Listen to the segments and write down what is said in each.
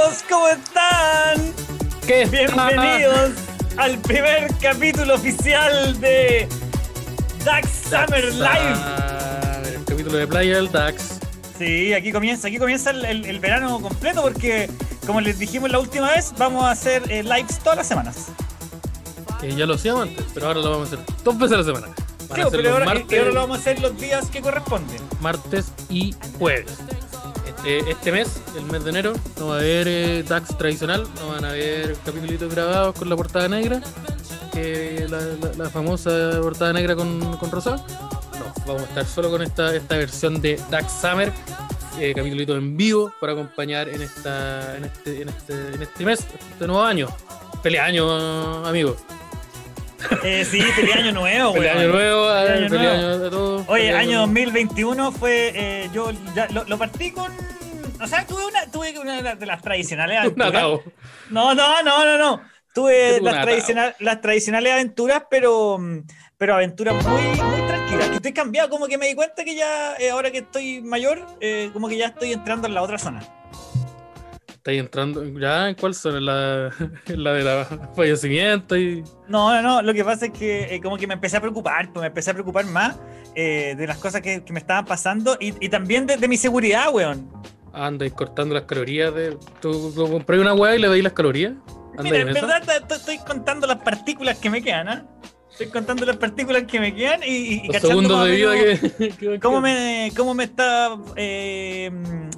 Amigos, ¿cómo están? ¿Qué Bienvenidos al primer capítulo oficial de Dax Summer Live. El capítulo de playa del Dax. Sí, aquí comienza, aquí comienza el, el- el verano completo porque, como les dijimos la última vez, vamos a hacer eh, lives todas las semanas. Que ya lo hacíamos antes, pero ahora lo vamos a hacer dos veces a la semana. Sí, pero ahora, martes, y ahora lo vamos a hacer los días que corresponden. martes y jueves. Este, este mes, el mes de enero, no va a haber eh, DAX tradicional, no van a haber capítulos grabados con la portada negra, que la, la- la famosa portada negra con, con rosado. No, vamos a estar solo con esta, esta versión de DAX Summer, eh, capítulo en vivo para acompañar en esta en este, en este, en este mes, este nuevo año. Feliz año, amigos. Eh, sí, feliz año nuevo, Feliz weón. año nuevo, Feliz eh, año feliz nuevo. año a todos. Oye, Feliz año 2021 fue. eh, yo ya lo, lo partí con. O sea, tuve una, tuve una de las tradicionales aventuras. No, no, no, no, no. Tuve las, tradicional, las tradicionales aventuras, pero, mm, pero aventuras muy, muy tranquilas. Que estoy cambiado, como que me di cuenta que ya, eh, ahora que estoy mayor, eh, como que ya estoy entrando en la otra zona. Estáis entrando. ¿Ya? ¿En cuál son? ¿En la, en la de la fallecimiento? Y... No, no, no. Lo que pasa es que eh, como que me empecé a preocupar, pues me empecé a preocupar más eh, de las cosas que, que me estaban pasando y, y también de, de mi seguridad, weón. Andáis cortando las calorías de. ¿Tú, compras una weá y le veis las calorías? ¿Andáis Mira, en verdad estoy contando las partículas que me quedan, ¿ah? Estoy contando las partículas que me quedan y, y, Los cachando segundos de vida que. que- ¿Cómo me, cómo me está eh,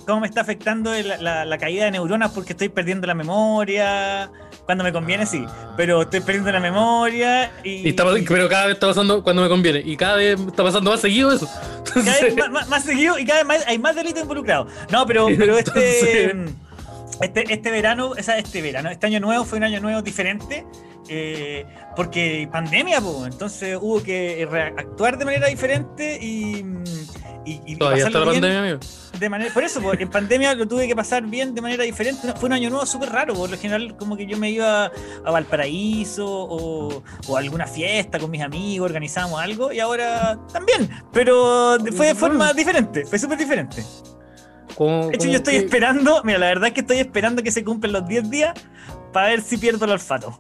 cómo me está afectando la, la caída de neuronas porque estoy perdiendo la memoria? Cuando me conviene, sí, Ah. pero estoy perdiendo la memoria y, Y está pas- pero cada vez está pasando cuando me conviene. Y cada vez está pasando más seguido eso. cada vez Entonces, más, más- más seguido y cada vez más, hay más delitos involucrados. No, pero, pero este, este, este verano, o sea, este verano, este año nuevo fue un año nuevo diferente. Eh, porque pandemia, entonces hubo que actuar de manera diferente y, y, y Todavía está la bien pandemia, amigo. de manera, por eso, porque en pandemia lo tuve que pasar bien de manera diferente. No, Fue un año nuevo súper raro, por lo general como que yo me iba a Valparaíso o, o a alguna fiesta con mis amigos, organizábamos algo y ahora también, pero fue de forma diferente, fue súper diferente. ¿Cómo- De hecho, yo estoy que- esperando, mira, la verdad es que estoy esperando que se cumplan los 10 días para ver si pierdo el olfato.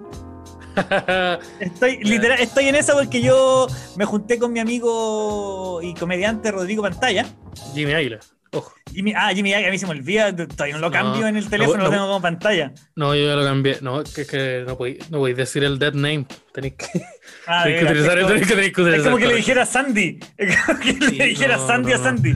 Estoy, literal, estoy en eso porque yo me junté con mi amigo y comediante Rodrigo Pantalla. Jimmy Águila. Ojo. Jimmy, ah, Jimmy, a mí se me olvida, todavía no lo No, cambio en el no, teléfono, no. lo tengo como pantalla. No, yo ya lo cambié. No, que, que no podéis no podéis decir el dead name. Tenéis que, Ah, tenéis que mira, utilizar es el. como, Tenéis que, tenéis que es utilizar como que le dijera Sandy. Es como que Sí, le dijera Sandy a. Sandy.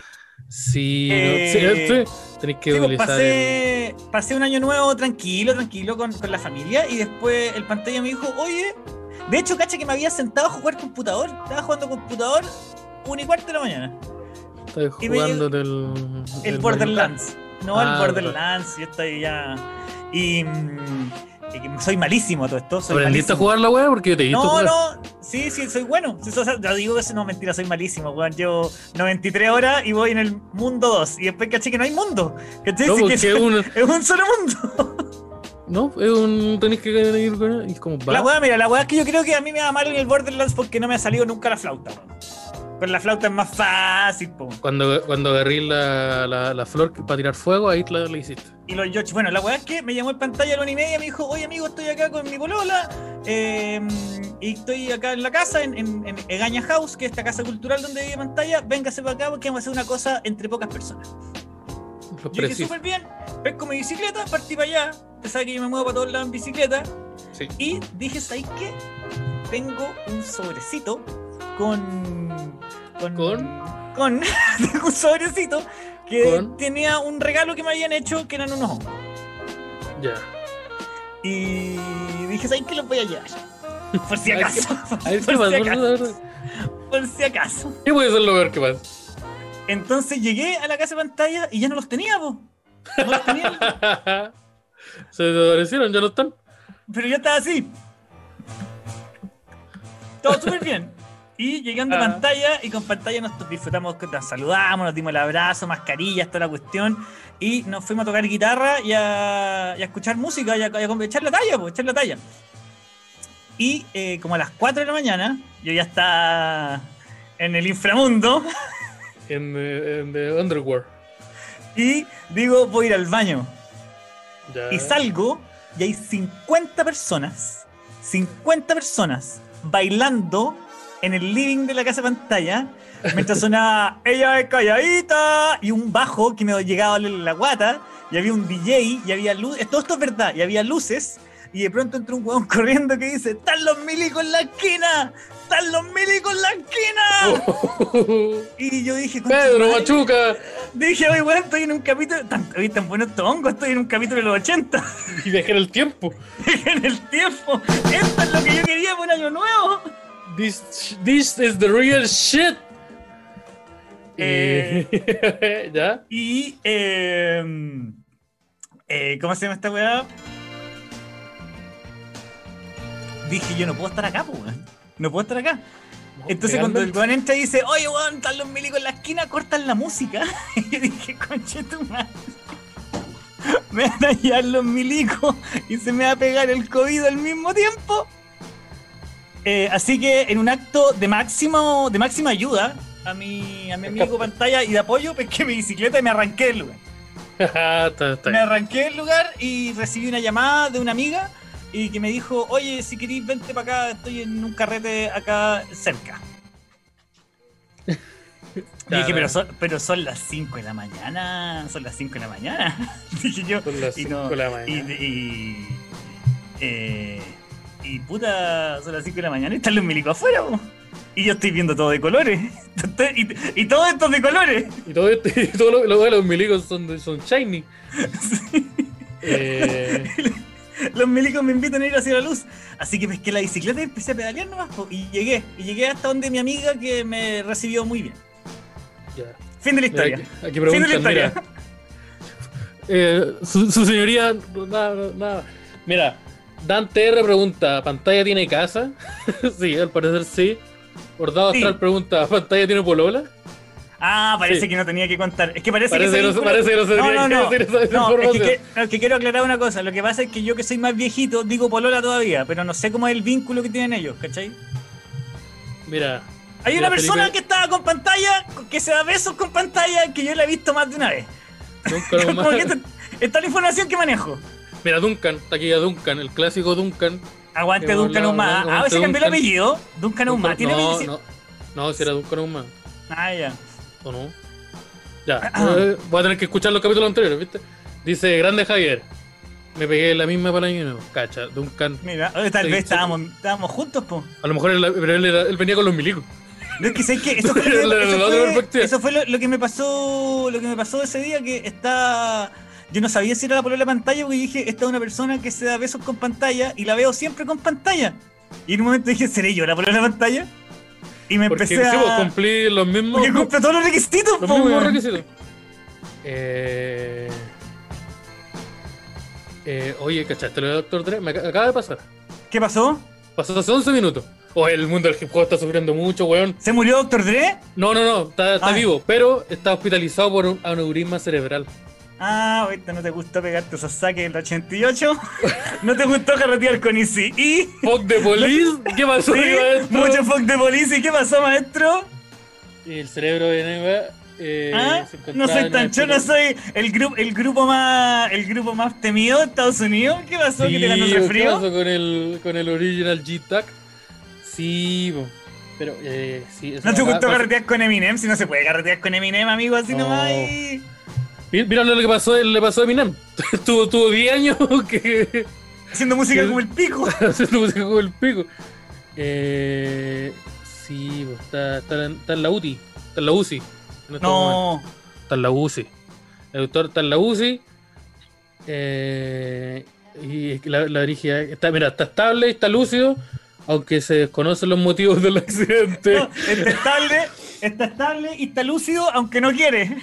Sí, Eh, sí, sí, tenéis que Sí, pues, el- pasé, un año nuevo tranquilo, tranquilo con, con la familia y después el pantalla me dijo, oye, de hecho, cacha que me había sentado a jugar computador, estaba jugando computador una y cuarto de la mañana. Me jugando. El del Borderlands. No, Ah, el Borderlands, yo estoy ya... Y, mm, soy malísimo todo esto. Soy ¿Aprendiste a jugar la weá? Porque yo te he visto No, jugar. no, sí, sí, soy bueno. Sí, o sea, yo digo que eso no mentira, soy malísimo, weón. Llevo 93 horas y voy en el mundo 2. Y después caché que no hay mundo. ¿Cachai? No, Sí, porque que es un. es un solo mundo. No, es un. Tenéis que ir con. Es como. La weá, mira, la weá es que yo creo que a mí me va mal en el Borderlands porque no me ha salido nunca la flauta, weón. Con la flauta es más fácil, po. Cuando, cuando agarré la, la, la flor para tirar fuego, ahí la, la hiciste. Y los Yoshi, bueno, la weá es que me llamó el pantalla a la una y media y me dijo, oye amigo, estoy acá con mi polola eh, y estoy acá en la casa, en, en, en Egaña House, que es esta casa cultural donde vive pantalla, véngase para acá porque vamos a hacer una cosa entre pocas personas. Los Yo dije súper bien, pesco mi bicicleta, partí para allá, usted sabe que yo me muevo para todos lados en bicicleta, Sí. y dije, ¿sabes qué? Tengo un sobrecito con... Con... ¿Con? con- un sobrecito que ¿Con? tenía un regalo que me habían hecho que eran unos hongos. Ya. Y dije, ¿sabes qué? Los voy a llevar. Por si A ver acaso. A ver, ¿qué por, pasa? si Por- acaso por si acaso. ¿Qué puede ser lo peor que pasa? Entonces llegué a la casa de pantalla y ya no los tenía, po. No los tenía, Se desaparecieron, ya no están. pero yo estaba así. Todo súper bien. Y llegando a Ah. pantalla, y con pantalla nos disfrutamos, nos saludamos, nos dimos el abrazo, mascarillas, toda la cuestión. Y nos fuimos a tocar guitarra y a, y a escuchar música y a, y a echar la talla, pues, echar la talla. Y eh, como a las 4 de la mañana, yo ya estaba en el inframundo En, eh, en The Underworld. y digo, voy a ir al baño. Ya. Y salgo y hay 50 personas, 50 personas bailando en el living de la casa de pantalla mientras sonaba ella es calladita y un bajo que me llegaba a la guata y había un DJ y había luces, todo esto es verdad, y había luces y de pronto entró un huevón corriendo que dice, ¡Están los milicos en la esquina! ¡Están los milicos en la esquina! Y yo dije, "Concha Pedro madre". Machuca. Dije, oye, bueno, estoy en un capítulo. Tan, oye, tan bueno estos hongos, estoy en un capítulo de los 80. Y dejé el tiempo. en el tiempo. Esto es lo que yo quería por año nuevo. This, this is the real shit. Eh. Y- ¿Ya? Y. Eh, eh, ¿Cómo se llama esta weá? Dije, yo no puedo estar acá, pues, weón. No puedo estar acá. Entonces cuando el weón entra y dice, oye weón, están los milicos en la esquina, cortan la música. Y dije, conche tu madre. Me van a llevar los milicos y se me va a pegar el COVID al mismo tiempo. Eh, así que en un acto de máximo, de máxima ayuda a mi, a mi amigo pantalla y de apoyo, pesqué mi bicicleta y me arranqué del lugar. Me arranqué del lugar y recibí una llamada de una amiga y que me dijo, oye, si querís, vente para acá, estoy en un carrete acá cerca. Y dije, pero son, pero son las 5 de la mañana, son las 5 de la mañana. dije yo. Son las y, cinco de la mañana. Y, y, eh, y puta, son las 5 de la mañana y están los milicos afuera. po. Y yo estoy viendo todo de colores. y, y todo esto es de colores. Y todo, esto- y todo lo, lo- los milicos son, shiny. Eh, Los milicos me invitan a ir hacia la luz. Así que pesqué la bicicleta y empecé a pedalear nomás. po, Y llegué. Y llegué hasta donde mi amiga que me recibió muy bien. Fin de la Mira, historia. aquí, aquí Fin de la historia. mira. Eh, su, su señoría, nada, nada. Mira, Dante R pregunta, ¿pantalla tiene casa? sí, al parecer sí. Bordado Sí. Astral pregunta, ¿pantalla tiene polola? Ah, parece Sí. que no tenía que contar. Es que parece, Parece que, que no- parece que no se no, tenía no, que decir esa- esa No, es que, información. es que quiero aclarar una cosa. Lo que pasa es que yo que soy más viejito digo polola todavía, pero no sé cómo es el vínculo que tienen ellos, ¿cachai? Mira, Hay Mira, una persona Felipe. que estaba con pantalla, que se da besos con pantalla, que yo la he visto más de una vez. Duncan Como Humana- que esta, esta es la información que manejo. Mira, Duncan, está aquí ya Duncan, el clásico Duncan. Aguante Duncan. ¿no? Ah, se cambió el apellido. Duncan. Duncan- ¿Tiene no, no, no, si era Duncan Humana, Ah, ya. ¿o no? Ya, eh, voy a tener que escuchar los capítulos anteriores, ¿viste? Dice, grande Javier, me pegué la misma para nuevo. Cacha, Duncan, Mira, oye, tal vez estábamos, estábamos juntos, po. a lo mejor él, venía con los milicos. No, es que sé que eso fue, eso fue- otra perspectiva. eso fue lo, lo que me pasó lo que me pasó ese día que está yo no sabía si era la polola de pantalla porque dije esta es una persona que se da besos con pantalla y la veo siempre con pantalla y en un momento dije seré yo la polola de pantalla y me Porque empecé sí, pues, a cumplí los mismos, porque cumple todos los requisitos los po, mismos weón. requisitos. Eh, eh, oye, ¿cachaste lo de Doctor Dre? Me ac- acaba de pasar. ¿qué pasó? Pasó hace 11 minutos. Oh, el mundo del hip hop está sufriendo mucho, weón. ¿se murió Doctor Dre? No, no, no, está, está Ah. vivo, pero está hospitalizado por un aneurisma cerebral. Ah, ahorita no te gustó pegarte esos saques del 88 no te gustó carretear con Easy y Fuck the police, ¿qué pasó, Sí, maestro? mucho fuck de policía. ¿Y qué pasó, maestro? El cerebro de Neva. Eh, ¿Ah? No soy tan yo, no soy el grupo, el grupo más, el grupo más temido de Estados Unidos. ¿Qué pasó? ¿Que te ganó el Sí, ¿qué pasó con el, con el original G-Tac? Sí, po. pero eh, sí, ¿No te gustó carretear con Eminem? Si no se puede carretear con Eminem, amigo, así No. nomás. y- Mira lo que pasó, le pasó a Eminem. tuvo, tuvo 10 años que Haciendo música como el pico. haciendo música con el pico. Eh, sí, está, está, en- está en la UTI, está en la UCI. en. No. Está en la UCI. El doctor está en la UCI. eh, y la, la dirige. Está, mira, está estable, está lúcido. Aunque se desconocen los motivos del accidente. no, Está estable, está estable y está lúcido, aunque no quiere.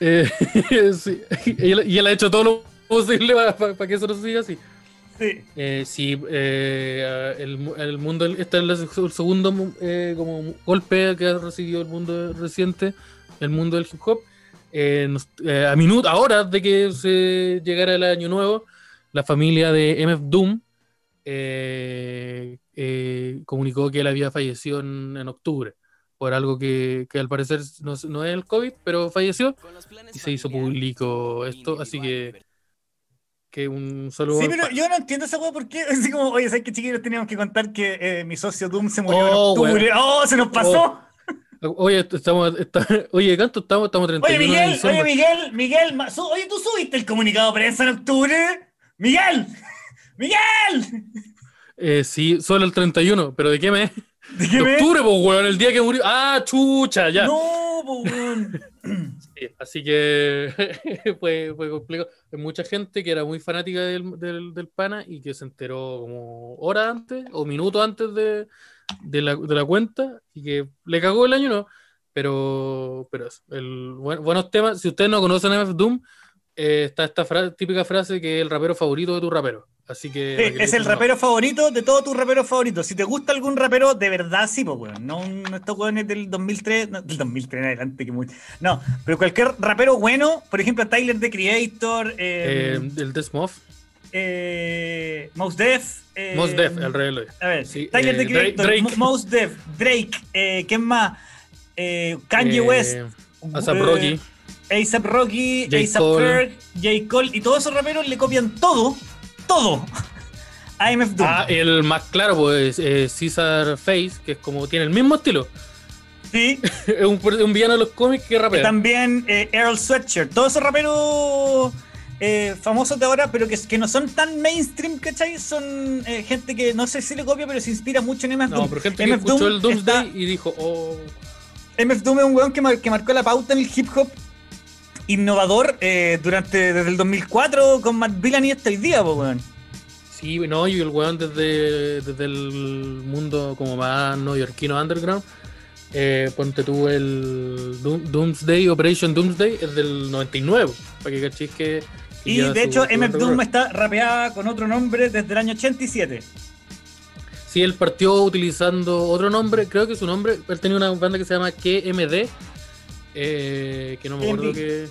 Eh, sí, y, él, y él ha hecho todo lo posible para que eso no siga así. Sí. Eh, sí, eh, el, el mundo, este es el segundo eh, como golpe que ha recibido el mundo reciente, el mundo del hip hop. Nos- a minutos, a horas de que se llegara el año nuevo, la familia de MF Doom comunicó que él había fallecido en, en octubre por algo que, que al parecer no, es- no es el COVID, pero falleció y se hizo público esto, así que que un saludo. Sí, pero yo no entiendo esa weá por qué. Así como, oye, ¿sabes qué chiquillos teníamos que contar que eh, mi socio Doom se murió Oh, en octubre? ¡Oh, se nos pasó! Oye, estamos, está- oye, ¿cuánto estamos? Estamos 31 Oye, de Miguel, diciembre. oye, Miguel, Miguel, ma- su- oye, ¿tú subiste el comunicado de prensa en octubre? ¡Miguel! ¡Miguel! Eh, sí, solo el 31, pero ¿de qué mes? Octubre, pues, weón, el día que murió. Ah, chucha, ya. No, po, weón. Sí, así que fue, fue complicado. Hay mucha gente que era muy fanática del, del, del pana y que se enteró como horas antes o minutos antes de, de, la, de la cuenta y que le cagó el año, ¿no? Pero, pero eso, el, buen- buenos temas. Si ustedes no conocen MF Doom, eh, está esta fra- típica frase que es el rapero favorito de tu rapero. Así que. Sí, para que le es el rapero favorito de todos tus raperos favoritos. Si te gusta algún rapero, de verdad sí, pues, weón. No, no estos weones del 2003, no, del 2003 en adelante, que muy. No, pero cualquier rapero bueno, por ejemplo, Tyler the Creator, Eh, eh, el Desmoff, eh, Mos Def. Eh, Mos Def, el rey Eloy. A ver, Sí, Tyler eh, the Creator, Drake. Mo- Mos Def, Drake, eh, ¿quién más? Eh, Kanye Eh, West. Eh, Rocky. A$AP Rocky, Cole. Ferg, J. Cole, y todos esos raperos le copian todo, todo a MF Doom. Ah, el más claro, pues, eh, Caesar Face, que es como tiene el mismo estilo. Sí, es un, un villano de los cómics que rapea. también eh, Earl Sweatshirt, todos esos raperos eh, famosos de ahora, pero que, que no son tan mainstream, ¿cachai? Son eh, gente que no sé si le copia, pero se inspira mucho en MF No, Doom. pero gente que MF escuchó Doom el Doomsday está- y dijo, oh, MF Doom es un weón que, mar- que marcó la pauta en el hip hop innovador eh, durante desde el 2004 con Matt Villain y hasta hoy día, po, weón. sí, no, y el weón desde, desde el mundo como más neoyorquino underground. Eh, ponte tú el Doom- Doomsday, Operation Doomsday, es del 99, para que cachis que. que Y de hecho, MF Doom está rapeada con otro nombre desde el año 87. Sí, él partió utilizando otro nombre, creo que su nombre, él tenía una banda que se llama KMD, eh, que no me acuerdo que...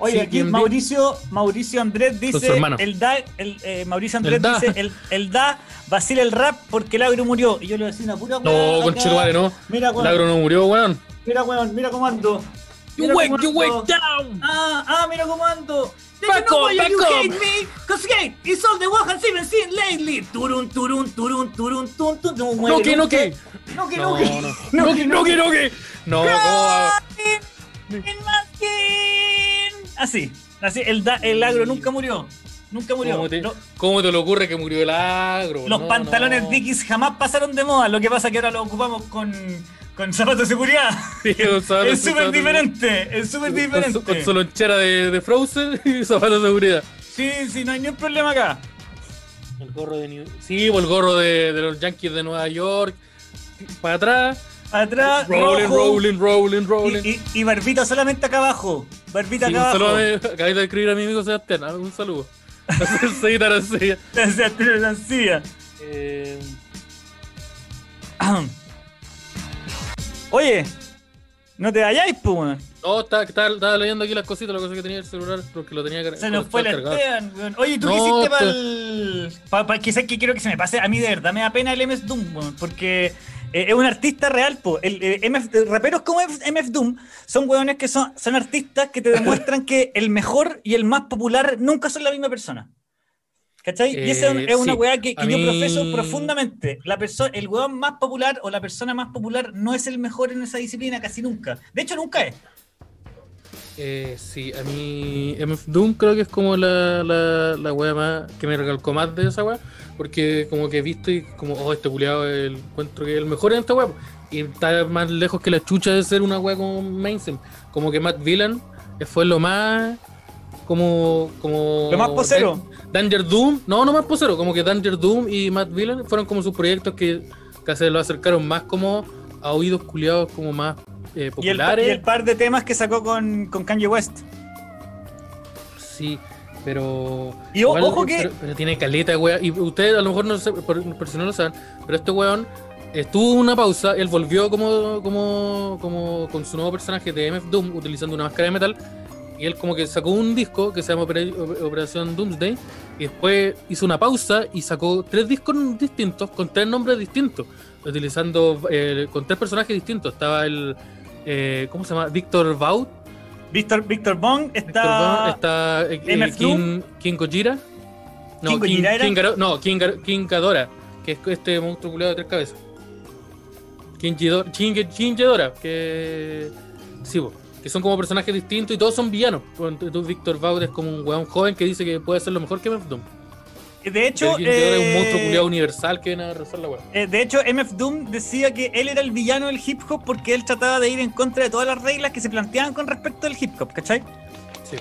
Oye, Sí, aquí. Mauricio, Mauricio Andrés dice, el da, el, eh, Mauricio Andrés El da. dice, el, el da vacila el rap porque el agro murió. Y yo le decía una pura No, acá. conchetumare, no. Mira, El weón, agro no murió, weón. mira, weón, mira cómo ando. You wake, you wake down. Ah, ah, mira cómo ando. Back up, back you hate me? Cause hate is all the one has even seen lately. Turun, turun, turun, turun, turun, turun. No que, no que. No que, No, no que. no. No que, no que, no que. No. Así, así, el, da- el agro nunca murió. Nunca murió. ¿Cómo te, Lo- cómo te le ocurre que murió el agro? los No, pantalones no. Dickies jamás pasaron de moda. Lo que pasa es que ahora los ocupamos con, con zapatos de seguridad. Sí, con es súper diferente. Es súper Con, su- diferente. con su lonchera de, de Frozen y zapatos de seguridad. Sí, sí, no hay ningún problema acá. El gorro de New... Sí, o el gorro de, de los Yankees de Nueva York. Para atrás. Atrás, Rolling, rojo, rolling, rolling, rolling. Y, y- y barbita solamente acá abajo. Barbita Sí, acá un abajo. saludo a mi- acabé de escribir a mi amigo Sebastián. ah, Un saludo. Seguir a la silla. O sea, tiene la silla. Eh, Oye, no te vayáis, pues. No, estaba, estaba- estaba leyendo aquí las cositas, la cosa que tenía el celular, porque lo tenía Se nos fue la cargado. Esteban, weón. Oye, ¿tú No, qué hiciste para el. Que sé que quiero que se me pase? A mí de verdad me da pena el MF Doom, weón, porque eh, es un artista real, po. El, eh, MF raperos como MF, Doom son weones que son, son artistas que te demuestran que el mejor y el más popular nunca son la misma persona. ¿Cachai? y esa es Eh, una sí. weá que, yo mí- profeso profundamente. La el weón más popular o la persona más popular no es el mejor en esa disciplina casi nunca. De hecho, nunca es. Eh, sí, a mí MF Doom creo que es como la, la, la wea más que me recalcó más de esa wea, porque como que he visto y como, oh, este culiado encuentro que es el mejor en esta wea, y está más lejos que la chucha de ser una wea como mainstream, como que Matt Villan fue lo más como como Lo más posero. Danger Doom, no, no más posero, como que Danger Doom y Matt Villan fueron como sus proyectos que, que se lo acercaron más como a oídos culiados como más eh, Y el, populares. y el par de temas que sacó con, con Kanye West. Sí, pero. Y o- ojo que- Pero, pero tiene caleta, weón. Y ustedes a lo mejor no sé, no lo saben, pero este weón estuvo una pausa, él volvió como, como, como con su nuevo personaje de MF Doom utilizando una máscara de metal. Y él como que sacó un disco que se llama Opera- Operación Doomsday. Y después hizo una pausa y sacó tres discos distintos con tres nombres distintos. Utilizando eh, con tres personajes distintos. Estaba el. Eh, ¿Cómo se llama? Víctor Vaut. Víctor, Víctor Bong está. Está eh, eh, King, King Gojira. No, ¿King King, Garo- no, King, King Ghidorah, que es este monstruo culiado de tres cabezas. King Ghidorah, King, Ghidorah, que. Sí, que son como personajes distintos y todos son villanos. Víctor Bauer es como un weón joven que dice que puede ser lo mejor que Doom. De hecho, es un eh, monstruo culiado universal que viene a rezar la weá. eh, de hecho, MF Doom decía que él era el villano del hip hop porque él trataba de ir en contra de todas las reglas que se planteaban con respecto al hip hop, ¿cachai? Sí.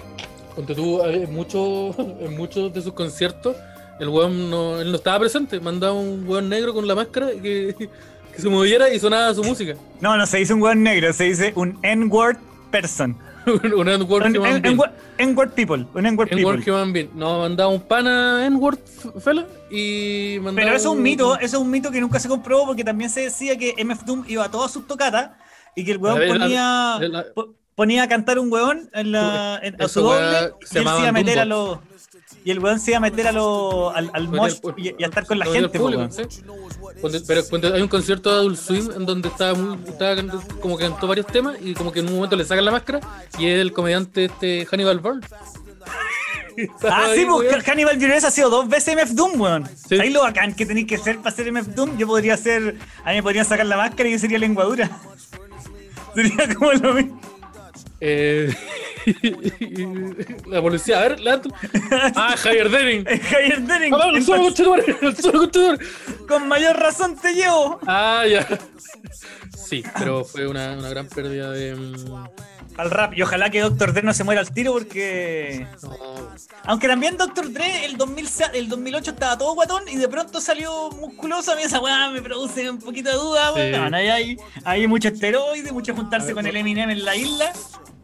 Ponte tú, en muchos en muchos de sus conciertos, el weón no, él no estaba presente. Mandaba un weón negro con la máscara que, que se moviera y sonaba su música. No, no se dice un weón negro, se dice un N-word person. un N-word human being. N-word people. Un N-word people. human being. No, mandaba un pana N-word f- fela y mandaba. Pero eso es un mito, eso es un mito que nunca se comprobó porque también se decía que MF Doom iba a todas sus tocatas y que el weón ponía, ponía a cantar un weón en la, en- a su doble y él se iba a meter a los. Y el weón se iba a meter a lo, al, al mosh y, y a estar con la gente. público, sí. Pero ponte- hay un concierto de Adult Swim en donde estaba, muy, estaba como que cantó varios temas y como que en un momento le sacan la máscara y es el comediante este Hannibal Burns. Ah, ahí, sí, porque weón. Hannibal Buress ha sido dos veces MF Doom, weón. Sí. Ahí lo bacán que tenéis que ser para ser MF Doom. Yo podría ser. A mí me podrían sacar la máscara y yo sería lenguadura. Sería como lo mismo. Eh, la policía, a ver, levanta. Ah, Javier Denning. Javier Denning. ¡Ah, con mayor razón te llevo. Ah, ya. Sí, pero fue una, una gran pérdida de. mm, Al rap. Y ojalá que Dr. Dre no se muera al tiro porque. no, Aunque también Dr. Dre el, 2000, sa- el 2008 estaba todo guatón y de pronto salió musculoso. A mí esa weá me produce un poquito de duda, Sí. weón. Ahí hay, hay mucho esteroide, mucho juntarse ver, con no. el Eminem en la isla.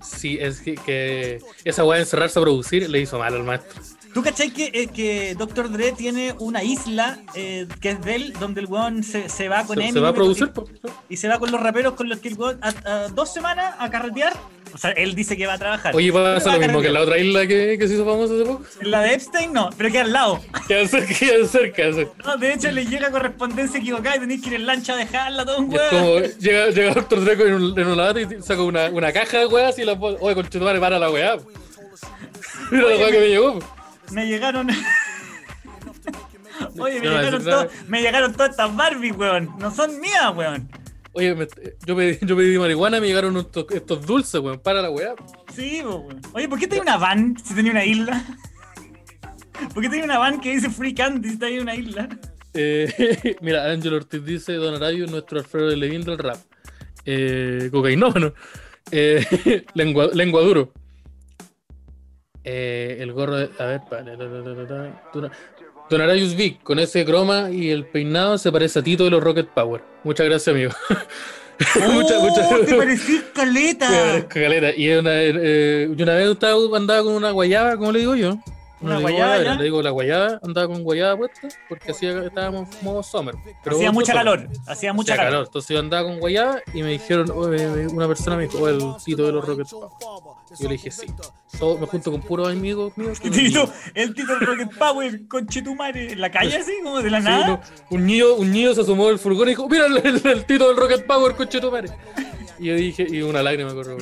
Sí, es que, que esa weá de encerrarse a producir le hizo mal al maestro. ¿Tú cachai que, eh, que Dr. Dre tiene una isla eh, que es de él, donde el weón se, se va con Se, se va a y- producir, po. Y, se va con los raperos con los que el weón a, a dos semanas a carretear. O sea, él dice que va a trabajar. Oye, pasa lo mismo que en la otra isla que, que se hizo famosa hace poco. La de Epstein no, pero que al lado. Quedan cerca, quedan cerca. No, de hecho le llega correspondencia equivocada y tenéis que ir en lancha a dejarla todo un Y weón. como, llega, llega Doctor Dre en un, en un lata y saca una, una caja de weas y la pone. Oye, conchetumare, para la weá. Mira la weá que me llegó. Me llegaron. Oye, me No, llegaron, es verdad. todo- me llegaron todas estas Barbie, weón. No son mías, weón. Oye, me- yo, pedí, yo pedí marihuana y me llegaron estos, estos dulces, weón. Para la weá. Sí, weón. Oye, ¿por qué tenía una van si tenía una isla? ¿Por qué tenía una van que dice Free Candy si tenía una isla? Eh, mira, Ángel Ortiz dice: Don Arabio, nuestro Alfredo Levin del rap. Eh, cocainómano. Eh, lengua, lengua duro. Eh, el gorro de. A ver, vale. ta, ta, ta, ta, ta. Don- Don Arayus Vic, con ese croma y el peinado se parece a Tito de los Rocket Power. Muchas gracias, amigo. Muchas, muchas ¡Oh, te parecís caleta! Caleta. Y una, eh, yo una vez estaba, andaba con una guayaba, como le digo yo. Una No le digo digo la guayaba, andaba con guayaba puesta porque hacía, estábamos en modo summer. Pero hacía mucha summer. calor, hacía mucha Hacía calor. Entonces yo andaba con guayaba y me dijeron, oye, una persona me dijo, oh, el Tito de los Rocket Power. Yo le dije, sí. Todo- me junto con puros amigos míos. Y no- Tito, el Tito del Rocket Power, conchetumare, en la calle así, como de la Sí, nada. no, un niño, un niño se asomó del furgón y dijo, mira el, el- el Tito del Rocket Power, coche tu madre. Y yo dije, y una lágrima corrió.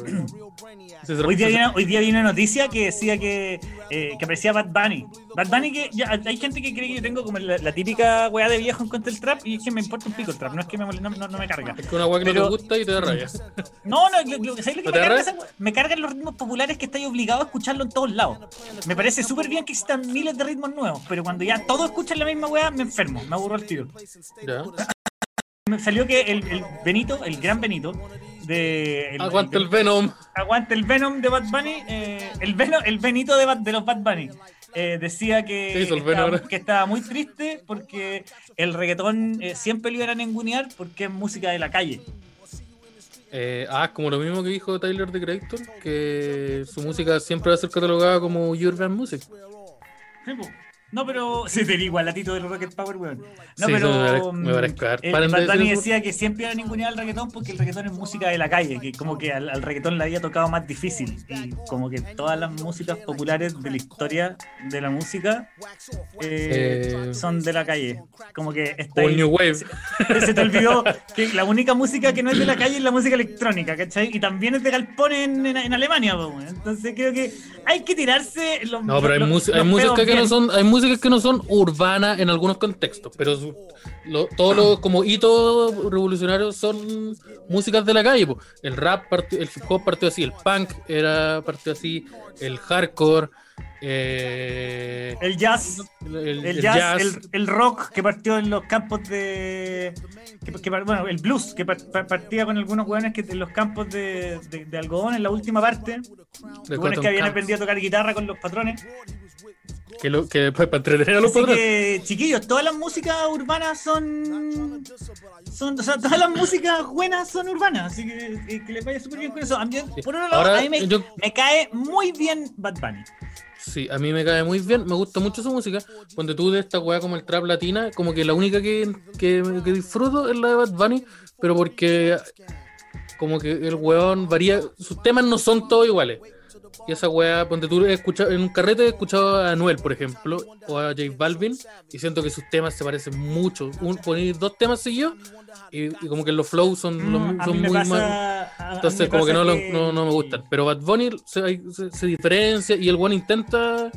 Hoy día, viene, hoy día viene una noticia que decía que, eh, que aparecía Bad Bunny. Bad Bunny que ya, hay gente que cree que yo tengo como la, la típica weá de viejo en contra del trap y es que me importa un pico el trap, no es que me, no, no- no me carga. Es que una weá que no te gusta y te da rabia. No, no, lo, lo- ¿sabes lo que ¿No me carga? esa? Me cargan los ritmos populares que estáis obligados a escucharlo en todos lados. Me parece súper bien que existan miles de ritmos nuevos, pero cuando ya todos escuchan la misma weá, me enfermo, me aburro el tiro. Ya. Me salió que el, el Benito, el gran Benito, de. el- Aguanta el Venom. Aguante el Venom de Bad Bunny, eh, el, Venom, el Benito de, Bad- de los Bad Bunny. eh, decía que, ¿Qué hizo el que estaba, que estaba muy triste porque el reggaetón eh, siempre lo iban a ningunear porque es música de la calle. Eh, ah, como lo mismo que dijo Tyler the Creator, que su música siempre va a ser catalogada como urban music. Sí, po. No, pero. Se te igual a Tito del Rocket Power, weón. No, Sí, pero. me parece- me eh, Bad Bunny decía que siempre iban a ningunear al reggaetón porque el reggaetón es música de la calle, que como que al, al reggaetón le había tocado más difícil. Y como que todas las músicas populares de la historia de la música eh, Eh, son de la calle. Como que está ahí- New Wave. Se, se te olvidó que la única música que no es de la calle es la música electrónica, ¿cachai? Y también es de galpón en, en, en Alemania, weón. Entonces creo que hay que tirarse los No, pero hay, los- hay música que no bien. son, hay música músicas que no son urbanas en algunos contextos, pero su- lo- todos los como hitos revolucionarios son músicas de la calle. po. El rap, partió- el hip hop partió así, el punk era partió así, el hardcore, eh, El jazz. el, El, el jazz, jazz, El, el rock que partió en los campos de. que- bueno, el blues que par- par- partía con algunos hueones que en los campos de, de- de algodón en la última parte. Hueones que habían Camps, aprendido a tocar guitarra con los patrones. Que, lo- que para entretener a los Así que, chiquillos, todas las músicas urbanas son. son o sea, todas las músicas buenas son urbanas. Así que, eh, que les vaya súper bien con eso. A mí- por otro lado, Ahora, a mí me, yo- me cae muy bien Bad Bunny. Sí, a mí me cae muy bien, me gusta mucho su música. Cuando tú de esta weá como el trap latina, como que la única que, que, que disfruto es la de Bad Bunny, pero porque como que el weón varía, sus temas no son todos iguales. Y esa weá, ponte tú he escuchado, en un carrete he escuchado a Anuel, por ejemplo, o a J Balvin, y siento que sus temas se parecen mucho. Un, poner dos temas seguidos, y, y como que los flows son, los- Mm, son muy pasa- mal- entonces, como que no, no, no me gustan. Pero Bad Bunny se, se- se diferencia y el one intenta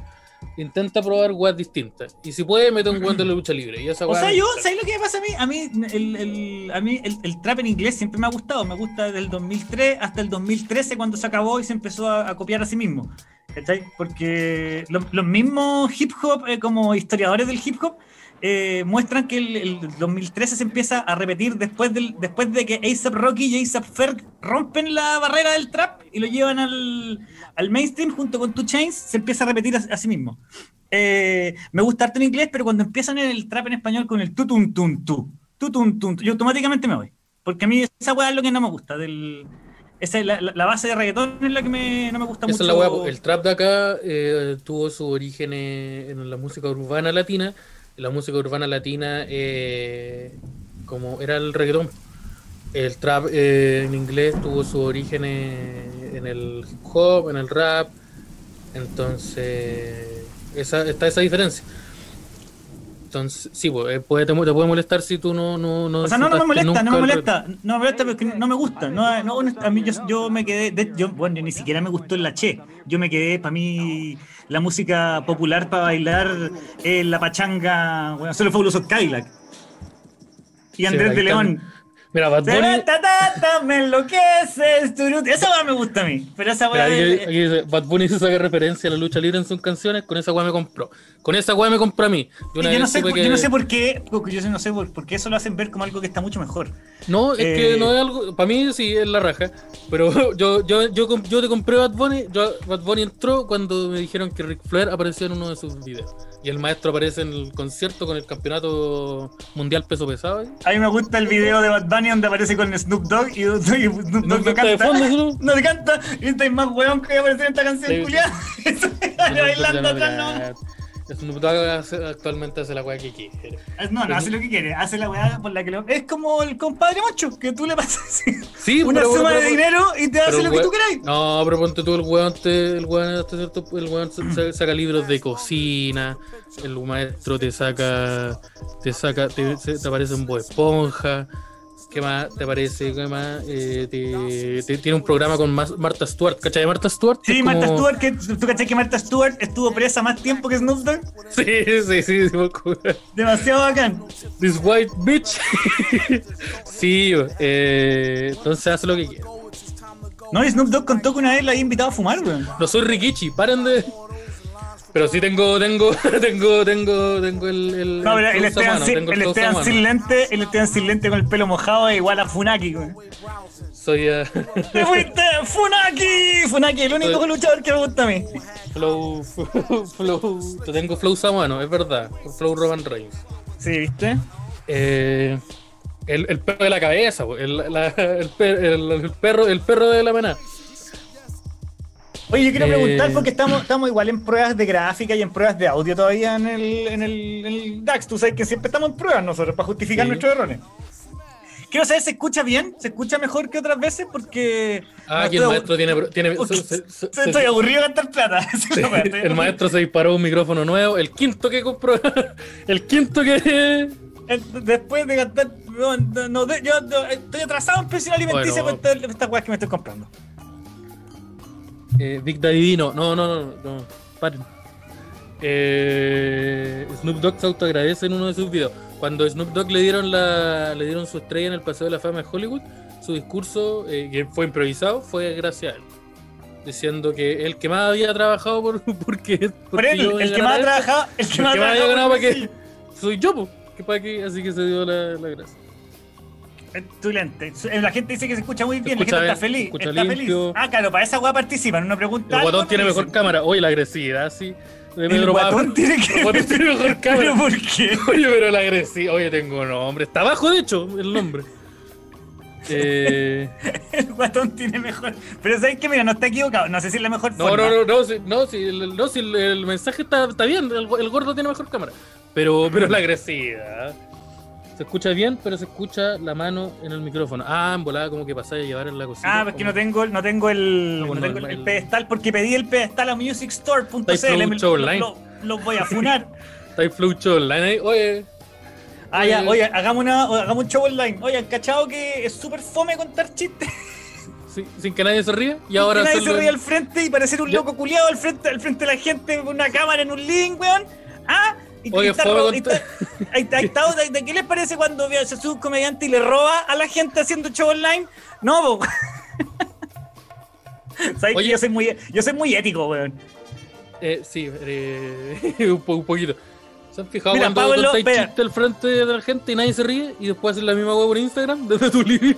intenta probar weas distintas. Y si puede, mete un weón de la lucha libre. Y esa O sea, yo. ¿sabes lo que me pasa a mí? A mí, el, el- a mí el, el trap en inglés siempre me ha gustado. Me gusta desde el 2003 hasta el 2013 cuando se acabó y se empezó a, a copiar a sí mismo. ¿Cachai? Porque lo- los mismos hip hop, eh, como historiadores del hip hop, eh, muestran que el, el 2013 se empieza a repetir después, del, después de que A$AP Rocky y A$AP Ferg rompen la barrera del trap y lo llevan al, al mainstream junto con Two Chains, se empieza a repetir a, a sí mismo. Eh, me gusta harto en inglés, pero cuando empiezan en el trap en español con el tu tun tun tu, tu tun tun, tu, yo automáticamente me voy. Porque a mí esa weá es lo que no me gusta. Del, esa es la, la- base de reggaetón es la que me, no me gusta Esa mucho. es la wea. El trap de acá eh, tuvo su origen eh, en la música urbana latina. La música urbana latina, eh, como era el reggaetón. El trap eh, en inglés tuvo su origen eh, en el hip hop, en el rap. Entonces, esa, está esa diferencia. Entonces, sí, pues, eh, puede, te, te puede molestar si tú no. no, no O sea, no, no me molesta, no me el molesta, no me molesta porque no me gusta. No, a mí yo, yo me quedé, de- yo, bueno, ni siquiera me gustó el Che. Yo me quedé, para mí, la música popular para bailar es la pachanga, bueno, solo fabuloso Cadillac. Y Andrés de León. también. Mira, Bad Bunny. Ta, ta, ta, me enloqueces. turut. Esa weá me gusta a mí. Pero esa weá. aquí, es- aquí dice, Bad Bunny se saca referencia a la lucha libre en sus canciones, con esa weá me compró. Con esa weá me compró a mí. Yo, no sé, que- yo no sé por qué, porque yo no sé por, por qué eso lo hacen ver como algo que está mucho mejor. No, es que eh, no es algo. Para mí sí es la raja. Pero yo, yo, yo, te compré Bad Bunny. Bad Bunny entró cuando me dijeron que Ric Flair apareció en uno de sus videos. Y el maestro aparece en el concierto con el campeonato mundial peso pesado. ¿eh? A mí me gusta el video de Bad Bunny donde aparece con Snoop Dogg y Snoop Dogg no de canta. fondo, ¿no? No canta. Y está más weón que aparecer en esta canción, culiada. bailando atrás, no. Snoop Dogg hace- actualmente hace la weá que quiere. No, no hace lo que quiere, hace la weá por la que lo. Es como el compadre Mocho, que tú le pasas Sí, una pero- suma pero- de dinero y te hace lo que tú queráis. No, pero ponte tú el weón, te, el weón, hasta cierto- el weón saca libros de cocina, el maestro te saca, te saca, te, aparece un Bob Esponja, ¿qué más te parece? ¿Qué más? Eh, te, te- tiene un programa con Marta Stewart, ¿cachai de Marta Stewart? Sí, Marta Stewart, que tú cachai que Marta Stewart estuvo presa más tiempo que Snoop Dogg. Sí, sí, sí, sí. Demasiado bacán. This white bitch. sí, eh, entonces hace lo que quiere. No, y Snoop Dogg contó que una vez la había invitado a fumar, weón. No soy Rikichi, paren de. Pero sí tengo, tengo, tengo, tengo, tengo el, el, No, pero el Esteban, sin, el Esteban sin lente, el Esteban sin lente con el pelo mojado es igual a Funaki, weón. Soy eh, ¡Te fuiste! ¡Funaki! Funaki, el único Soy- luchador que me gusta a mí. flow, flow, yo tengo flow samano, es verdad, flow Roman Reigns. Sí, ¿viste? Eh, el, el perro de la cabeza, el, la- el perro, el perro de la maná. Oye, yo quiero Eh, preguntar porque estamos, estamos igual en pruebas de gráfica y en pruebas de audio todavía en el, en el, en el DAX. Tú sabes que siempre estamos en pruebas nosotros para justificar Sí. nuestros errores. Quiero saber, ¿se escucha bien? ¿Se escucha mejor que otras veces? Porque. Ah, aquí el maestro tiene, tiene abu- se- se- se- Estoy estoy aburrido de gastar plata. Estoy el maestro se disparó un micrófono nuevo, el quinto que compró, el quinto que Eh, Después de gastar. No, no, yo, yo estoy atrasado en pensión alimenticia Bueno. con esta- estas weas que me estoy comprando. Eh, Big Daddy Dino. No, no, no, no. Paren. eh, Snoop Dogg se autoagradece en uno de sus videos. Cuando Snoop Dogg le dieron la, le dieron su estrella en el Paseo de la Fama de Hollywood, su discurso, eh, que fue improvisado, fue gracias a él. Diciendo que el que más había trabajado por, porque, Por porque él, yo el que más ha trabajado, el que más había ganado para que soy yo, po, que para que, así que se dio la, la gracia. Tu lente. La gente dice que se escucha muy bien, la escucha gente está feliz. Está limpio. feliz. Ah, claro, para esa weá participan. Una pregunta. El guatón tiene mejor cámara. Oye, la agresividad, sí. El guatón tiene que. El guatón tiene mejor cámara. ¿Pero por qué? Oye, pero la agresividad. Oye, tengo nombre. Está abajo, de hecho, el nombre. Eh, El guatón tiene mejor. Pero ¿sabes qué? Mira, no está equivocado. No sé si es la mejor no, forma. no, no, no, sí, no, no, el, el mensaje está, está bien. El, el gordo tiene mejor cámara. Pero, pero la agresividad. Se escucha bien, pero se escucha la mano en el micrófono. Ah, en volada, como que pasáis a llevar en la cocina. Ah, porque no tengo, no tengo el, No, no no, tengo el- el, el- pedestal porque pedí el pedestal a musicstore.cl. Estáis me- producto online. Lo, lo voy a funar. Está Flow Show online ahí. Oye, Ah, ya, oye, hagamos, una, hagamos un show online. Oye, ¿han cachado que es súper fome contar chistes? sin que nadie se ría. Y ahora nadie se hacerlo ríe en- al frente y parecer un loco culiado al frente, al frente de la gente con una cámara en un link, weón. Ah, Oye, y está fome ro- con y está- ahí está- ahí está, ¿de- ¿qué les parece cuando se sube un comediante y le roba a la gente haciendo show online? No, po. ¿Sabes que yo soy muy, yo soy muy ético, weón. Eh, sí, eh, un, po- un poquito. ¿Se han fijado Mira, cuando Pablo, contáis chiste al frente de la gente y nadie se ríe y después hacen la misma hueá por Instagram desde tu living?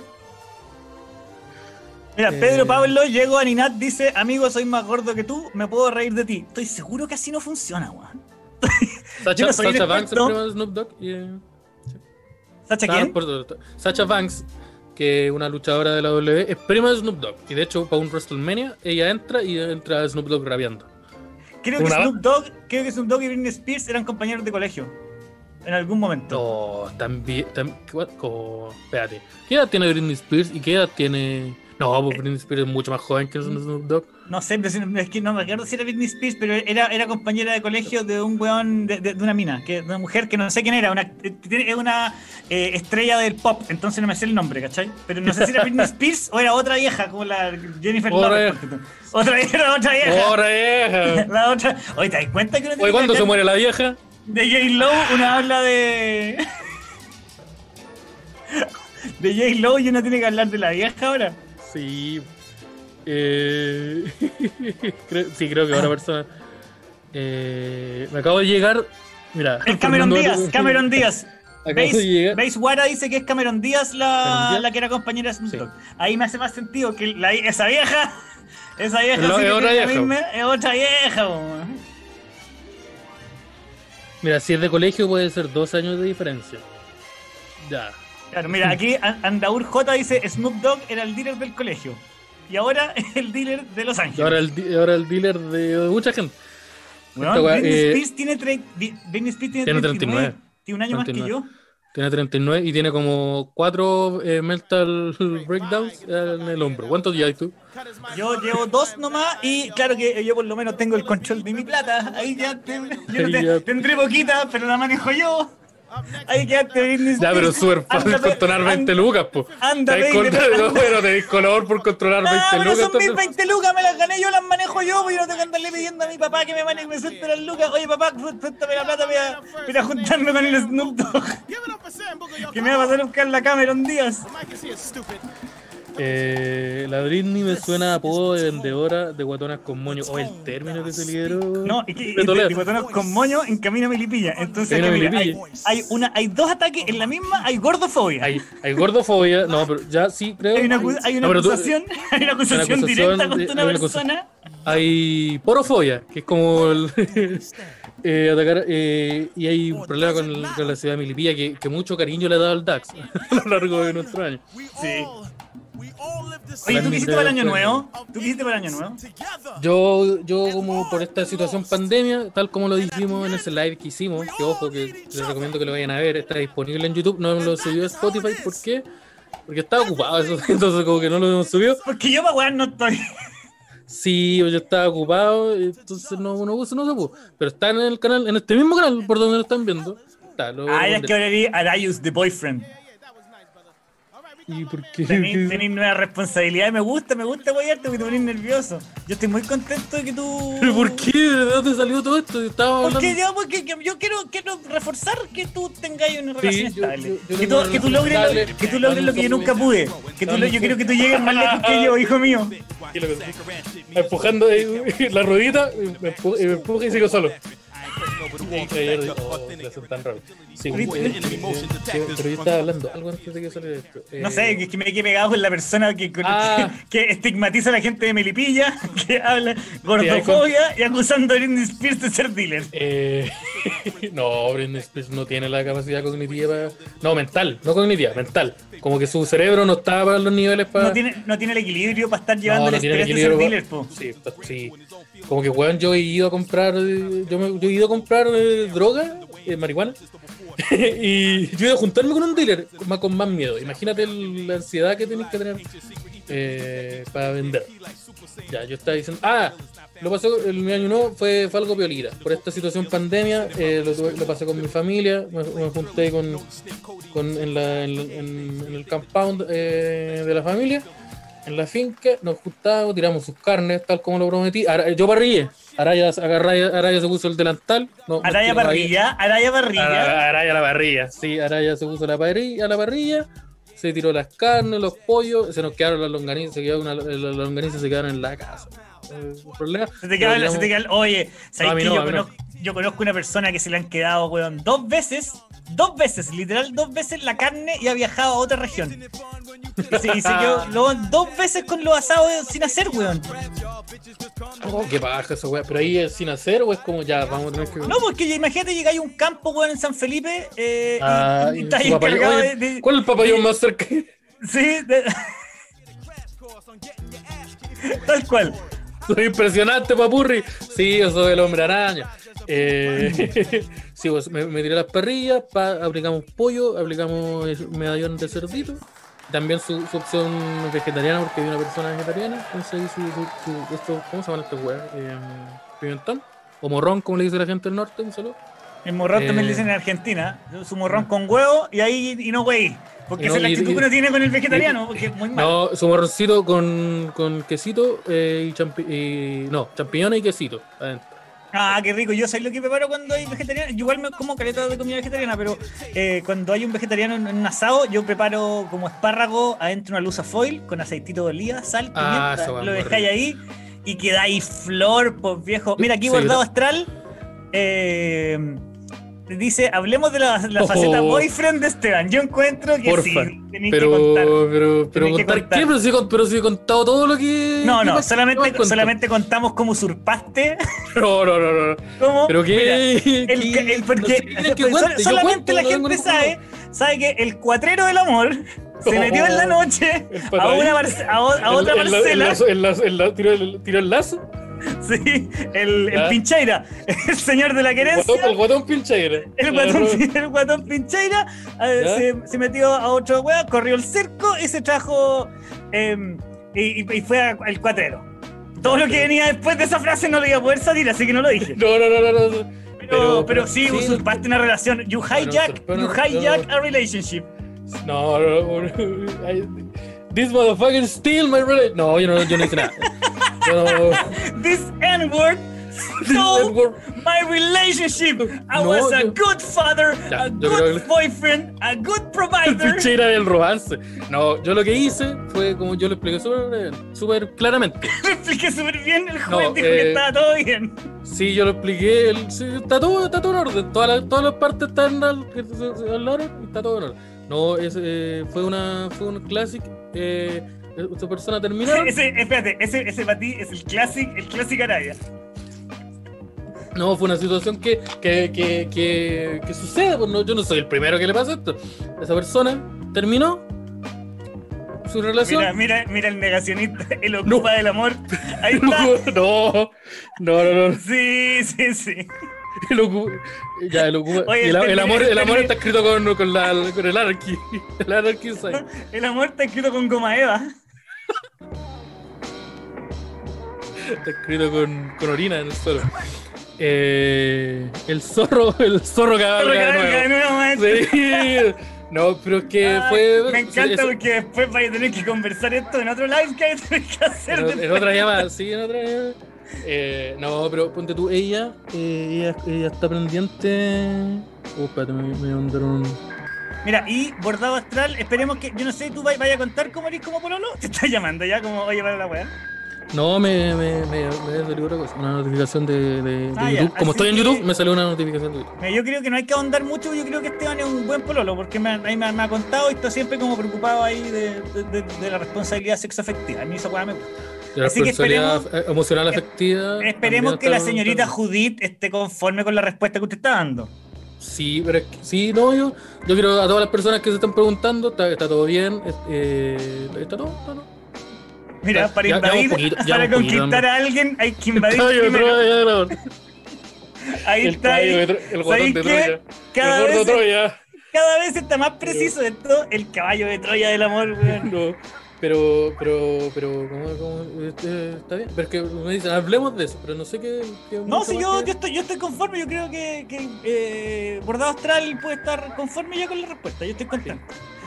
Mira, Eh. Pedro Pablo llegó a Ninat, dice, amigo, soy más gordo que tú, me puedo reír de ti. Estoy seguro que así no funciona, weón. Sacha, Banks, el primo de Snoop Dogg. y, eh, ¿Sacha quién? por- Sacha Banks, que es una luchadora de la W, es prima de Snoop Dogg. Y de hecho, para un WrestleMania, ella entra y entra Snoop Dogg rapeando. Creo que Snoop Dogg, creo que Snoop Dogg y Britney Spears eran compañeros de colegio. En algún momento. No, también. tam- ¿qué- co- espérate. ¿Qué edad tiene Britney Spears y qué edad tiene.? No, pues Britney Spears es mucho más joven que Snoop Dogg. No sé, es que no me acuerdo si era Britney Spears, pero era, era compañera de colegio de un weón, de, de- de una mina, que, de una mujer que no sé quién era, una, es una eh, estrella del pop, entonces no me sé el nombre, ¿cachai? Pero no sé si era Britney Spears o era otra vieja, como la Jennifer Otra Lopez. vieja. Otra vieja, otra vieja. La otra. Oye, ¿te das cuenta que tiene Oye, ¿cuándo se muere la vieja? De J. Lowe, uno habla de. De J. Lowe y uno tiene que hablar de la vieja ahora. Sí. Eh... creo- sí, creo que Ah. otra persona. Eh... Me acabo de llegar. Mira. Es Cameron Díaz, Cameron Díaz. Base Wara dice que es Cameron Díaz ¿Cameron la, Díaz? la que era compañera de Snoop Sí. Dogg. Ahí me hace más sentido que la- esa vieja. Esa vieja Es la- sí es que otra vieja. misma- es otra vieja. Mira, si es de colegio puede ser dos años de diferencia. Ya. Claro, mira, aquí An- Andaur J dice Snoop Dogg era el dealer del colegio. Y ahora el dealer de Los Y Ángeles. ahora el, ahora el dealer de, de mucha gente. Weá, Britney, eh, Spears tiene tre- Britney Spears tiene, Tiene 39. 39. Tiene un año más que 39. yo. Tiene 39 y tiene como cuatro eh, mental breakdowns en el hombro. ¿Cuántos días hay tú? Yo llevo dos nomás y claro que yo por lo menos tengo el control de mi plata. Ahí ya, te- yo no te- ya. tendré poquita, pero la manejo yo. Ahí quedaste Britney Ya, pero súper fácil Anda, controlar 20 anda- lucas, po. anda, anda. no, bueno, tenés color por controlar 20 Ah, pero lucas. son mis entonces- 20 lucas, me las gané yo, las manejo yo, pues yo no tengo que andarle pidiendo a mi papá que me maneje, me suelte las lucas. Oye, papá, suéltame la plata para, para juntarme con el Snoop Dogg. Que me va a pasar a buscar la Cameron Díaz. Eh, la Britney me suena a apodo de vendedora de guatonas con moño. O el término que se lideró. No, es que de guatonas con moño en camino a Melipilla. Entonces, Camino a acá, mira, hay, Melipilla. hay una, hay dos ataques en la misma, hay gordofobia. Hay, hay gordofobia. No, pero ya sí creo. Hay una, hay una No, pero tú- acusación, hay una acusación directa de- contra una persona. Hay porofobia, que es como el, eh, atacar. eh, y hay un problema con, el- con la ciudad de Milipilla que, que mucho cariño le ha dado al DAX a lo largo de nuestro año. Sí. Oye, ¿tú qué hiciste para el año nuevo? ¿Tú qué hiciste para el año nuevo? Yo, yo como por esta situación pandemia, tal como lo dijimos en ese live que hicimos, que ojo, que les recomiendo que lo vayan a ver, está disponible en YouTube, no lo subió a Spotify, ¿por qué? Porque estaba ocupado, eso, entonces como que no lo hemos subido. Porque yo para no estoy. Sí, yo estaba ocupado, entonces no, no, puse, no se pudo. Pero está en el canal, en este mismo canal, por donde lo están viendo. Está, lo Ah, ya es que ahora vi Arayus, The Boyfriend. ¿Y por qué? Tenés, tenés nueva responsabilidad. Me gusta, me gusta guayarte porque te pones nervioso. Yo estoy muy contento de que tú. ¿Pero por qué? ¿De dónde salió todo esto? Estaba hablando... Porque yo, porque que- yo quiero, quiero reforzar que tú tengas una relación yo- estable. yo- yo que, tú, que logres, lo, que tú logres lo que yo nunca pude. Que tú, lo- yo quiero que tú llegues más lejos que yo, hijo mío. ¿Qué es lo que- Empujando la ruedita, me empuja y sigo solo. Tan raro. Sí, pero yo estaba hablando algo antes de que saliera esto. No Eh, sé, que, que me quedé pegado con la persona que, con- Ah. que, que estigmatiza a la gente de Melipilla, que habla gordofobia y acusando a Britney Spears de ser dealer. Eh, no, Britney Spears no tiene la capacidad cognitiva. No, mental, no cognitiva, mental. Como que su cerebro no está para los niveles para. No tiene, no tiene el equilibrio para estar llevando No, el no estrés de ser dealer, po. Sí, pues, sí. Como que, weón, yo he ido a comprar. Yo, me- yo he ido a comprar eh, droga, eh, marihuana. y yo he ido a juntarme con un dealer más, con más miedo. Imagínate el- la ansiedad que tienes que tener eh, para vender. Ya, yo estaba diciendo. Ah, lo pasé el mi año nuevo fue, fue algo piolita. Por esta situación pandemia, eh, lo, lo pasé con mi familia. Me, junté con, con en, la- en- en el compound eh, de la familia en la finca, nos juntamos, tiramos sus carnes, tal como lo prometí. Ara- yo parrillé. Araya, Araya, Araya se puso el delantal. No, Araya parrilla, Araya parrilla. Ara- Araya la parrilla. Sí, Araya se puso la parrilla, la parrilla. Se tiró las carnes, los pollos. Se nos quedaron las longanizas. Se quedaron una- las longanizas se quedaron en la casa. El problema. Se te queda, Lo se te tiramos- queda- oye, ¿sabes que no, yo, no. conozco, yo conozco una persona que se le han quedado, weón, dos veces, dos veces, literal dos veces la carne y ha viajado a otra región. Y se, y se quedó luego dos veces con los asados sin hacer, weón. Oh, qué paja esa wea. Pero ahí es sin hacer o es como ya, vamos a tener que. No, porque imagínate llegáis a un campo, weón, en San Felipe eh, y- Ah, y, y papayón. encargado Oye, de, de- ¿Cuál es el papayón más cerca? Sí, de- tal cual. Soy impresionante, papurri. Sí, yo soy el hombre araña. Eh, sí, pues me, me tiré las parrillas, pa- aplicamos pollo, aplicamos medallón de cerdito. También su, opción vegetariana, porque hay una persona vegetariana. Entonces, su, su- esto, ¿cómo se llaman estos weas? Eh, pimentón. O morrón, como le dice la gente del norte, un saludo. El morrón también Eh. le dicen en Argentina. Su morrón con huevo y ahí y no güey. Porque no, esa es la actitud y- que uno tiene con el vegetariano, porque es muy malo. No, su morroncito con, con quesito eh, y, champi- y- No, champiñones y quesito. adentro. Ah, qué rico. Yo sé lo que preparo cuando hay vegetariano. Yo igual me como caleta de comida vegetariana, pero eh, cuando hay un vegetariano en un asado, yo preparo como espárrago adentro de una luz foil con aceitito de oliva, sal, Ah, pimienta, va lo dejáis ahí y quedáis flor, pues viejo. Mira, aquí Sí, bordado astral. Eh, dice, hablemos de la, la faceta boyfriend de Esteban. Yo encuentro que Porfa. sí, tenéis Pero, que contar. pero, pero que contar qué, pero si, pero si he contado todo lo que. No, ¿qué no, solamente, solamente contamos cómo usurpaste. No, no, no, no. cómo, Pero qué. mira, el, qué- el- porque no sé qué quieres que sol- cuente, yo solamente la gente sabe, sabe que el cuatrero del amor se metió en la noche a, una a, a otra El- el- el parcela. lazo- el lazo- el lazo- tiró el- tiró el lazo. Sí, el, el. Pincheira, el señor de la querencia. el guatón pincheira. El guatón, el guatón Pincheira eh, se, se metió a otro weá, corrió el cerco y se trajo. em, y, y- fue al cuatrero. Todo lo que venía después de esa frase no lo iba a poder salir, así que no lo dije. No, no, no, no. no. Pero, pero, sí, sí, usurpaste una relación. You hijack, pero- you pero- hijack a relationship. No, no, no. I- This motherfucker steal my relationship. No, yo no, yo no hice nada. No. This N-word stole my relationship. I No, was a yo- good father, Ya, a good que- boyfriend, a good provider. del romance. No, yo lo que hice fue como yo lo expliqué súper súper claramente. Lo expliqué súper bien. El joven No, dijo que eh, estaba todo bien. Sí, yo lo expliqué. el- sí, está, todo, está todo en orden. Todas las, todas las partes están al, que al orden está todo en orden. No, es, eh, fue una fue un classic. Eh, esta persona terminaron. Ese, espérate, ese, ese para ti es el classic, el classic Araya. No, fue una situación que, que, que, que, que sucede. Pues no, yo no soy el primero que le pasa esto. Esa persona terminó su relación. Mira, mira, mira el negacionista, el ocupa del amor. Ahí está. No, no, no, no. Sí, sí, sí. El ocu- ya, el, Oye, el, el el amor, el amor está escrito con, con, la, con el anarchy. El side. El amor está escrito con goma eva. Está escrito con, con orina en el suelo. Eh, el zorro, el zorro cabalga de nuevo. Sí. No, pero es que Ay, fue. Me encanta eso- porque después vais a tener que conversar esto en otro live que tener que hacer. En, en otra llamada, sí, en otra llamada. Eh, no, pero ponte tú, ella, eh, ella, ella está pendiente. Oh, espérate, me, me mandaron. Mira, y bordado astral, esperemos que. Yo no sé, tú vay- vayas a contar cómo eres como Pololo. Te estás llamando ya, como oye para la weá. No, me, me, me, me otra cosa, una notificación de, de, de Ah, ya, YouTube. Como estoy en YouTube, me salió una notificación de YouTube. Yo creo que no hay que ahondar mucho. Yo creo que Esteban es un buen Pololo, porque me, ahí me, ha contado y está siempre como preocupado ahí de, de- la responsabilidad sexoafectiva. A mí esa weá me gusta. De la Así que esperemos- eh, emocional afectiva. Esperemos que la está- señorita está- Judith esté conforme con la respuesta que usted está dando. Sí, pero es que, sí, no, yo, yo quiero a todas las personas que se están preguntando, está, está todo bien, eh, está todo, está todo. Mira, para ya- invadir, poquito, para conquistar a alguien hay que invadir de primero. De Ahí el está. de el guatón de. Troya. Cada el vez, Troya. cada vez está más preciso esto, el caballo de Troya del amor, weón. No, pero, pero, pero, ¿cómo, cómo, este, está bien? Pero es que me dicen, hablemos de eso, pero no sé qué. qué No, si yo, que- yo, estoy, yo estoy conforme, yo creo que, que eh, Bordado Astral puede estar conforme ya con la respuesta, yo estoy contento.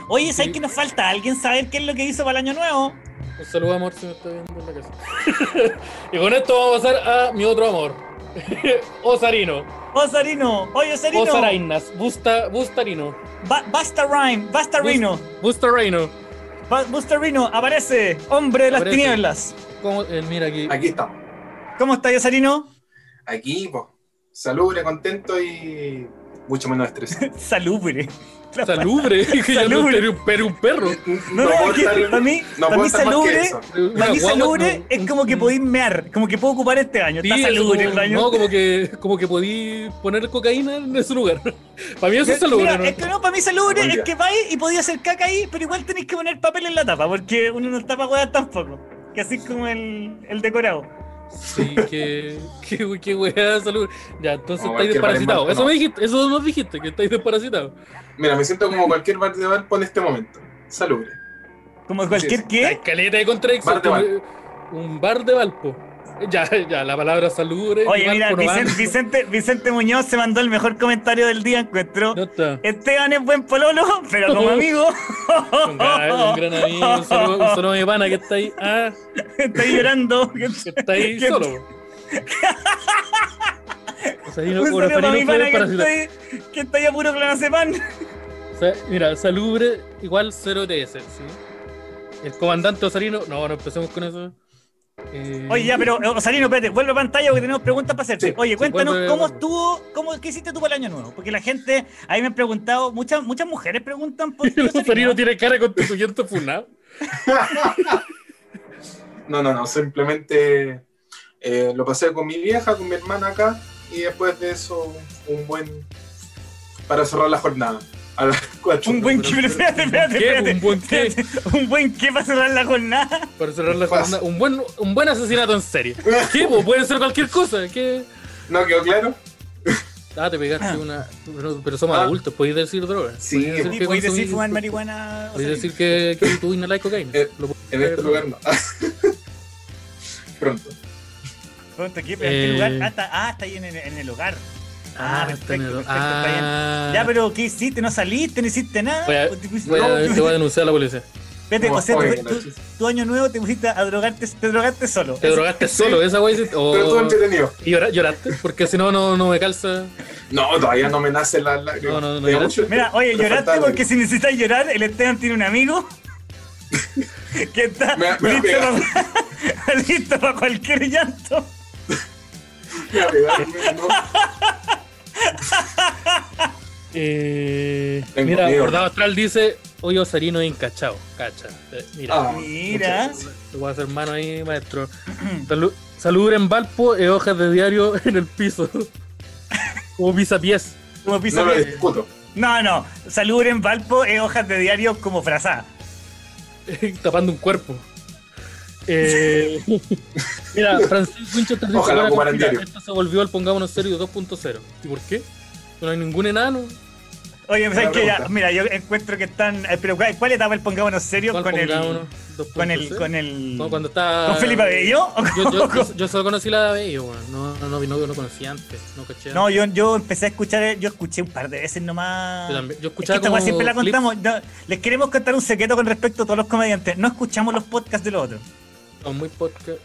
Oye, ¿sabes Sí. que nos falta? ¿Alguien saber qué es lo que hizo para el año nuevo? Un saludo, amor, si me está viendo en la casa. y con esto vamos a pasar a mi otro amor. Osarino. Osarino, oye Osarino, Osarainas. Busta, Bustarino. Ba- Basta Rhyme, Basta Rino. Ba- Busta Rino, aparece, hombre de las Aparece. tinieblas. ¿Cómo? Eh, mira aquí. Aquí estamos. ¿Cómo está Osarino? Aquí, pues, salubre, contento y mucho menos estrés. Salubre. Salubre. que ya no Salubre. pero un perro. No, no, es que para mí, no para mí salubre, para mí salubre no, es como que podéis mear, como que puedo ocupar este año. Sí, Está salubre como- el año. No, como que, como que podí poner cocaína en ese lugar. Para mí eso es salubre. mira, ¿no? es que no, para mí salubre es que vais y podía hacer caca ahí, pero igual tenéis que poner papel en la tapa, porque uno no está para huear tampoco. Que así es como el, el decorado. Sí, que, que, que weá, salud. Ya, entonces Como estáis desparasitados. Eso no. me dijiste, eso nos dijiste, que estáis desparasitados. Mira, me siento como cualquier bar de Valpo en este momento. Salubre. Como cualquier Sí, qué. caleta de contradicción. Bar de me- Un bar de Valpo. Ya, ya, la palabra salubre. Oye, mira. Vicente, Vicente, Vicente Muñoz se mandó el mejor comentario del día, encuentro. Está. Esteban es buen pololo, pero como amigo, Un gran, un gran amigo. Un saludo, un saludo a mi pana que está ahí. Ah, está ahí llorando. que está ahí Que- solo. O sea, no, Un saludo para mi Orofranino fue pana que está ahí- que está ahí a puro clonazepam. O sea, mira, salubre igual 0 TS, ¿sí? El comandante Osarino, no, no empecemos con eso. Eh, Oye, ya, pero eh, Osarino, espérate, vuelve a pantalla porque tenemos preguntas para hacerte. Sí, Oye, cuéntanos cómo estuvo, cómo, qué hiciste tú para el año nuevo. Porque la gente, ahí me han preguntado, muchas, muchas mujeres preguntan por Osarino. Osarino tiene cara de constituyente funado. No, no, no, simplemente eh, lo pasé con mi vieja, con mi hermana acá, y después de eso, un buen. para cerrar la jornada. A las 4. Un buen Pero- que, espérate, espérate, ¿Qué? espérate. ¿Un buen qué? Un buen que para cerrar la jornada. Para cerrar la jornada. Un buen, un buen asesinato en serie. ¿Qué? po? Puede ser cualquier cosa. ¿Qué? ¿No quedó claro? Ah, te pegaste una. Pero, pero somos Ah. adultos, podéis decir droga. Sí, Podéis decir podéis fumar marihuana. Podéis decir que, que tú inhaláis cocaína. Eh, En este lugar no. Pronto. Pronto, ¿qué? ¿Pero ¿En qué Eh. lugar? Ah, está, ah, está ahí en, en el hogar. Ah, Ah, perfecto, tenedor. perfecto, está bien. Ah. Ya, pero ¿qué hiciste? ¿No saliste? ¿No hiciste nada? Voy a- ¿O te pusiste- Voy a, no, te voy a denunciar a la policía. Como o sea, tu, año nuevo te pusiste a drogarte, te drogaste solo. Te drogaste solo, esa wey. Pero todo entretenido. ¿Y llora- lloraste? Porque si no, no, no me calza. No, todavía no me nace la. No, no, no, mucho- Mira, oye, lloraste porque si necesitas llorar, el Esteban tiene un amigo que está Me- me listo, para, listo para cualquier llanto. me no. Eh, mira. Bordado Astral dice: Hoy Osarino encachado. Cacha. Eh, mira, Ah, Mira. te voy a hacer mano ahí, maestro. Salu- Salubre en Valpo e hojas de diario en el piso. Como pisapiés. Como piso No lo que- discuto. No, no. Salud en Valpo es hojas de diario como frazada. tapando un cuerpo. Eh, mira, Francisco Winchester dice: Ojalá. Esto se volvió al Pongámonos Serio 2.0. ¿Y por qué? No hay ningún enano. Oye, ¿sabes qué? Ya, mira, yo encuentro que están. eh, Pero ¿cuál, etapa el pongámonos serio ¿Cuál con el. Con el, 2.0. con el. Cuando estaba. ¿Con Felipe Abello? Yo, yo, yo, yo solo conocí la de Abello. No, no, no, no, no conocía antes. No caché. No, yo, yo empecé a escuchar, yo escuché un par de veces nomás. Yo también. Yo Es que escuchaba esta como weá siempre la contamos. No, les queremos contar un secreto con respecto a todos los comediantes. No escuchamos los podcasts de los otros. No, muy,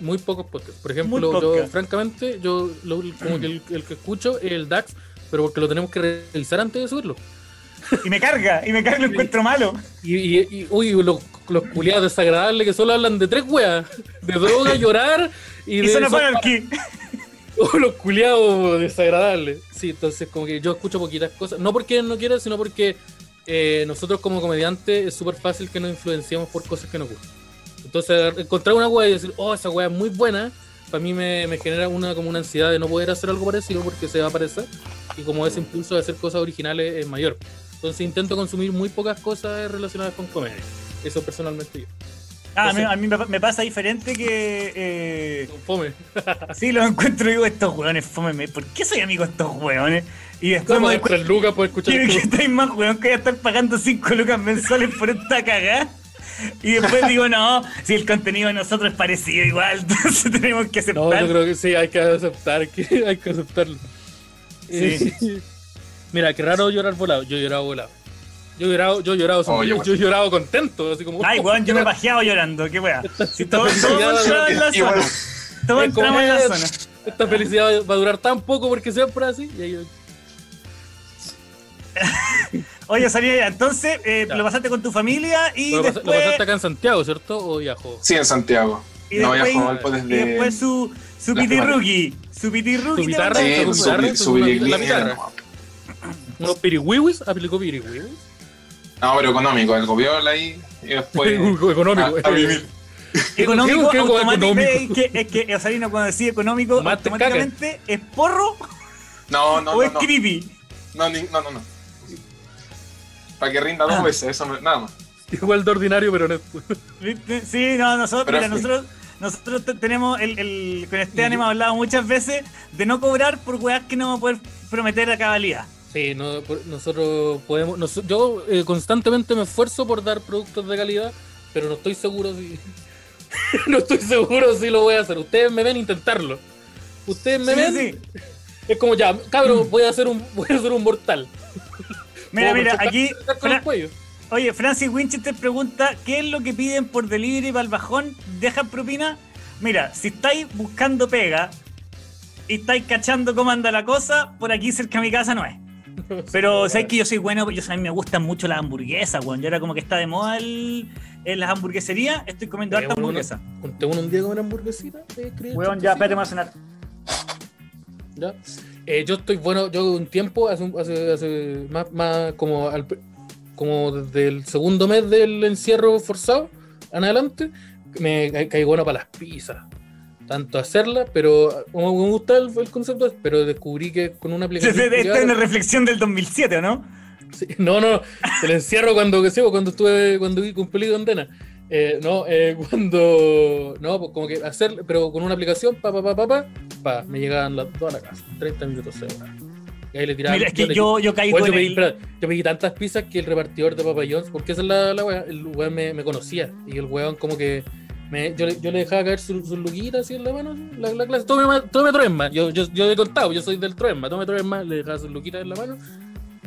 muy pocos podcasts. Por ejemplo, yo, francamente, yo lo- como que el, el que escucho es el DAX, pero porque lo tenemos que revisar antes de subirlo. Y me carga, y me carga, lo encuentro malo. Y, y, y- uy, los, los culiados desagradables que solo hablan de tres weas: de droga, llorar y, Y de. so- Anarchy. Oh, los culiados desagradables. Sí, entonces como que yo escucho poquitas cosas. No porque no quiera, sino porque eh, nosotros como comediantes es súper fácil que nos influenciemos por cosas que nos gustan. Entonces encontrar una wea y decir, oh, esa wea es muy buena, para mí me, me genera una como una ansiedad de no poder hacer algo parecido porque se va a parecer. Y como ese impulso de hacer cosas originales es mayor. Entonces intento consumir muy pocas cosas relacionadas con comedia. Eso personalmente yo. Ah, a mí, a mí me, pasa diferente que. Eh, Con Fome. sí, los encuentro y digo, estos hueones, fómeme. ¿Por qué soy amigo de estos hueones? Y después me lucas por escuchar que tu- estáis más hueón que voy a estar pagando 5 lucas mensuales por esta cagada. Y después digo, no, si el contenido de nosotros es parecido igual, entonces tenemos que aceptar. No, yo creo que sí, hay que aceptar, que hay que aceptarlo. Sí. Eh, Mira, qué raro llorar volado. Yo he llorado volado. Yo he llorado, yo he llorado, Oh, yo- yo he llorado contento, así como. Ay, weón, yo me he pajeado llorando, qué wea. Si esta todos entramos en la zona. Todos entramos en la zona. Esta felicidad va a durar tan poco porque siempre así. Y ahí- Oye, Sarina, entonces eh, lo pasaste con tu familia y Lo, pas- lo después, pasaste acá en Santiago, ¿cierto? ¿O viajó? sí, en Santiago. y no después, viajo después y desde. después su, su. Su pitirruqui. Su guitarra. Sí, su su- la guitarra. guitarra. ¿Unos piriwiwis? ¿Aplicó piriwiwis? No, pero económico, el gobierno ahí y después. Económico. a, a vivir. Económico, ¿Qué- qué automáticamente, económico? Es que, es que cuando decide económico, automáticamente es porro No, no, o no. es No, creepy. no, ni- no, no. no. Para que rinda dos Ah. veces, eso me- nada más. Igual de ordinario, pero. ¿Viste? Sí, no, nosotros, mira, nosotros, nosotros te- tenemos el, el con Esteban Y- hemos hablado muchas veces de no cobrar por weas que no vamos a poder prometer a cabalidad. Sí, no, nosotros podemos. nos- yo eh, constantemente me esfuerzo por dar productos de calidad, pero no estoy seguro si. no estoy seguro si lo voy a hacer. Ustedes me ven intentarlo. Ustedes me Sí, ven. sí, sí. Es como ya, cabrón, voy a hacer un, voy a hacer un mortal. Mira, mira, aquí, Fra- oye, Francis Winchester pregunta, ¿qué es lo que piden por delivery para el bajón? ¿Dejan propina? Mira, si estáis buscando pega y estáis cachando cómo anda la cosa, por aquí cerca de mi casa no es. Pero sabes que yo soy bueno, yo a mí me gustan mucho las hamburguesas, weón. Yo ahora como que está de moda el, en las hamburgueserías, estoy comiendo harta uno- hamburguesa. Uno un día con una hamburguesita. Weón, ya, espérate, me va a sonar. ¿Ya? Eh, yo estoy bueno, yo un tiempo, hace, hace, hace más, más como, al, como desde el segundo mes del encierro forzado en adelante, me ca- caigo bueno para las pizzas. Tanto hacerlas, pero como me gusta el, el concepto, pero descubrí que con una aplicación. Esta es una reflexión del 2007, ¿o no? Sí, no, no, el encierro cuando que sí, cuando estuve, cuando cumplí condena. Eh, no, eh, cuando. No, pues como que hacer, pero con una aplicación, pa, pa, pa, pa, pa, pa, me llegaban las dos a la casa, 30 minutos se demoraba. Y ahí le tiraba. Mira, es que yo, yo caigo Bueno, yo, en pedí, el... espera, yo pedí tantas pizzas que el repartidor de Papa John's, porque esa es la, la wea, el weón me, me conocía. Y el weón como que me, yo, le- yo le dejaba caer sus su luquitas así en la mano, así, la, la clase, tome, tome Troesma. Yo, yo, yo he contado, yo soy del Troesma, tome Troesma, le dejaba sus luquitas en la mano.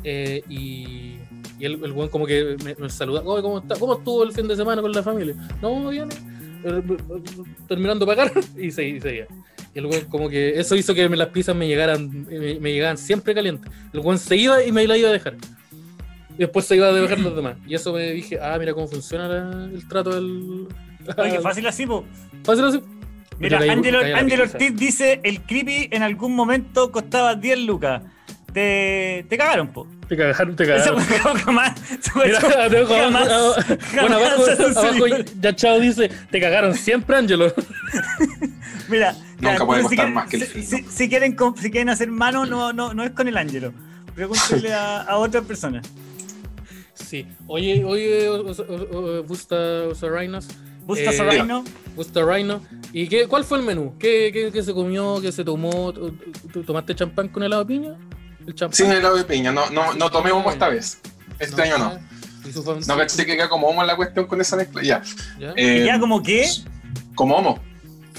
eh, y, y el, el weón como que me, me saluda, "Oye, ¿cómo, está? ¿cómo estuvo el fin de semana con la familia? No, bien, eh, terminando de pagar y se- y seguía. Y el weón como que eso hizo que me- las pizzas me llegaran, me, me llegaban siempre calientes. El weón se iba y me la iba a dejar. Y después se iba a dejar los demás. Y eso me dije, ah, mira cómo funciona la- el trato del. Oye, fácil así, po. Fácil así. Mira, pizza. Ortiz dice, el creepy en algún momento costaba 10 lucas. Te, te cagaron, po. Te cagaron, te cagaron. jamás. Mira, abajo, jamás- bueno, abajo, abajo ya Chao dice, te cagaron siempre, Angelo. Mira, Nunca puede si quieren- más que el si, si- si quieren, si quieren hacer mano, no, no, no es con el Ángelo. Pregúntenle a, a otras personas. Sí. Oye, oye, Busta Osarainas. Busta Eh, Sorraino. Busta Rhino. ¿Y qué, cuál fue el menú? ¿Qué, qué, qué se comió? ¿Qué se tomó? ¿Tú- tú ¿Tomaste champán con helado de piña? ¿El champán? Sin helado de piña, no, no, no tomé humo esta vez. Este año no. No caché que queda como homo en la cuestión con esa mezcla. Ya. ¿Ya? Eh, ¿Y ya como qué? Como homo.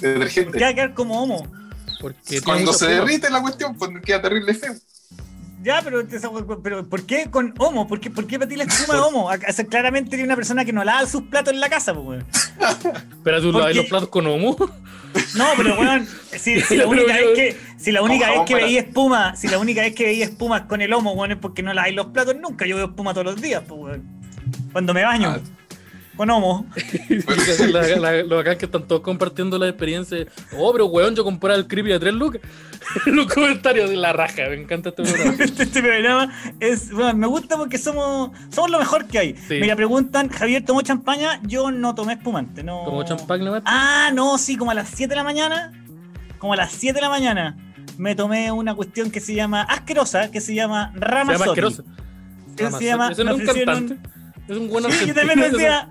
Detergente. ¿Qué va a quedar como homo? Porque Cuando se derrite la cuestión, pues queda terrible feo. Ya, pero, pero ¿por qué con homo? ¿Por qué, por qué para ti la espuma de homo? Acá- o sea, claramente tiene una persona que no lava sus platos en la casa, pues, weón. Pero tú ¿Por lavas los platos con homo. No, pero weón, si, si la única vez que, si la única Con vez que jabón veía espuma, si la única vez que veía espuma con el homo, weón, es porque no laváis los platos nunca. Yo veo espuma todos los días, pues, weón. Cuando me baño. Ah. Con homo. La- la- lo bacán que están todos compartiendo la experiencia. Oh, pero weón, yo compré el creepy a 3 lucas. Los comentarios de la raja, me encanta este programa. Este, este programa es, bueno, me gusta porque somos, somos lo mejor que hay. Sí. Mira, preguntan, Javier, ¿tomó champaña? Yo no tomé espumante, no. Como champán nomás. Ah, no, sí, como a las 7 de la mañana. Como a las 7 de la mañana. Me tomé una cuestión que se llama asquerosa, que se llama Se Ramazotti. llama se llama, Ese no me es un cantante. Es un buen Sí, yo también decía,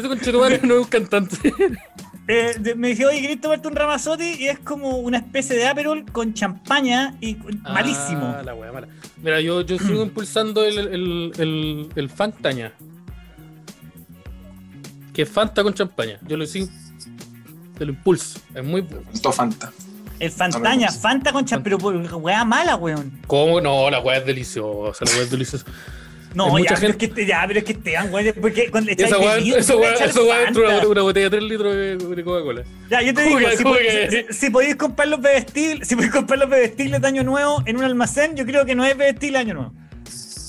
conchetumare no es un cantante. eh, me dije, oye, ¿querés tomarte un Ramazotti? Y es como una especie de Aperol con champaña y con- malísimo. Ah, la wea mala. Mira, yo, yo sigo impulsando el, el, el, el Fantaña. Que es Fanta con champaña. Yo lo sigo. Te lo impulso. Es muy bueno. Todo Fanta. El Fantaña, Fanta. Con champaña, pero weá mala, weón. ¿Cómo? No, la weá es deliciosa. La weá es deliciosa. No, Hay ya, mucha pero gente- es que ya, pero es que Esteban, güey, porque cuando le echáis weá, echas esa weá dentro de Fanta. una, una botella de 3 litros de, Coca-Cola. Ya, yo te digo, si, podéis- si, si podéis comprar los bebestibles, si podéis comprar los bebestibles de año nuevo en un almacén, yo creo que no es bebestible de año nuevo.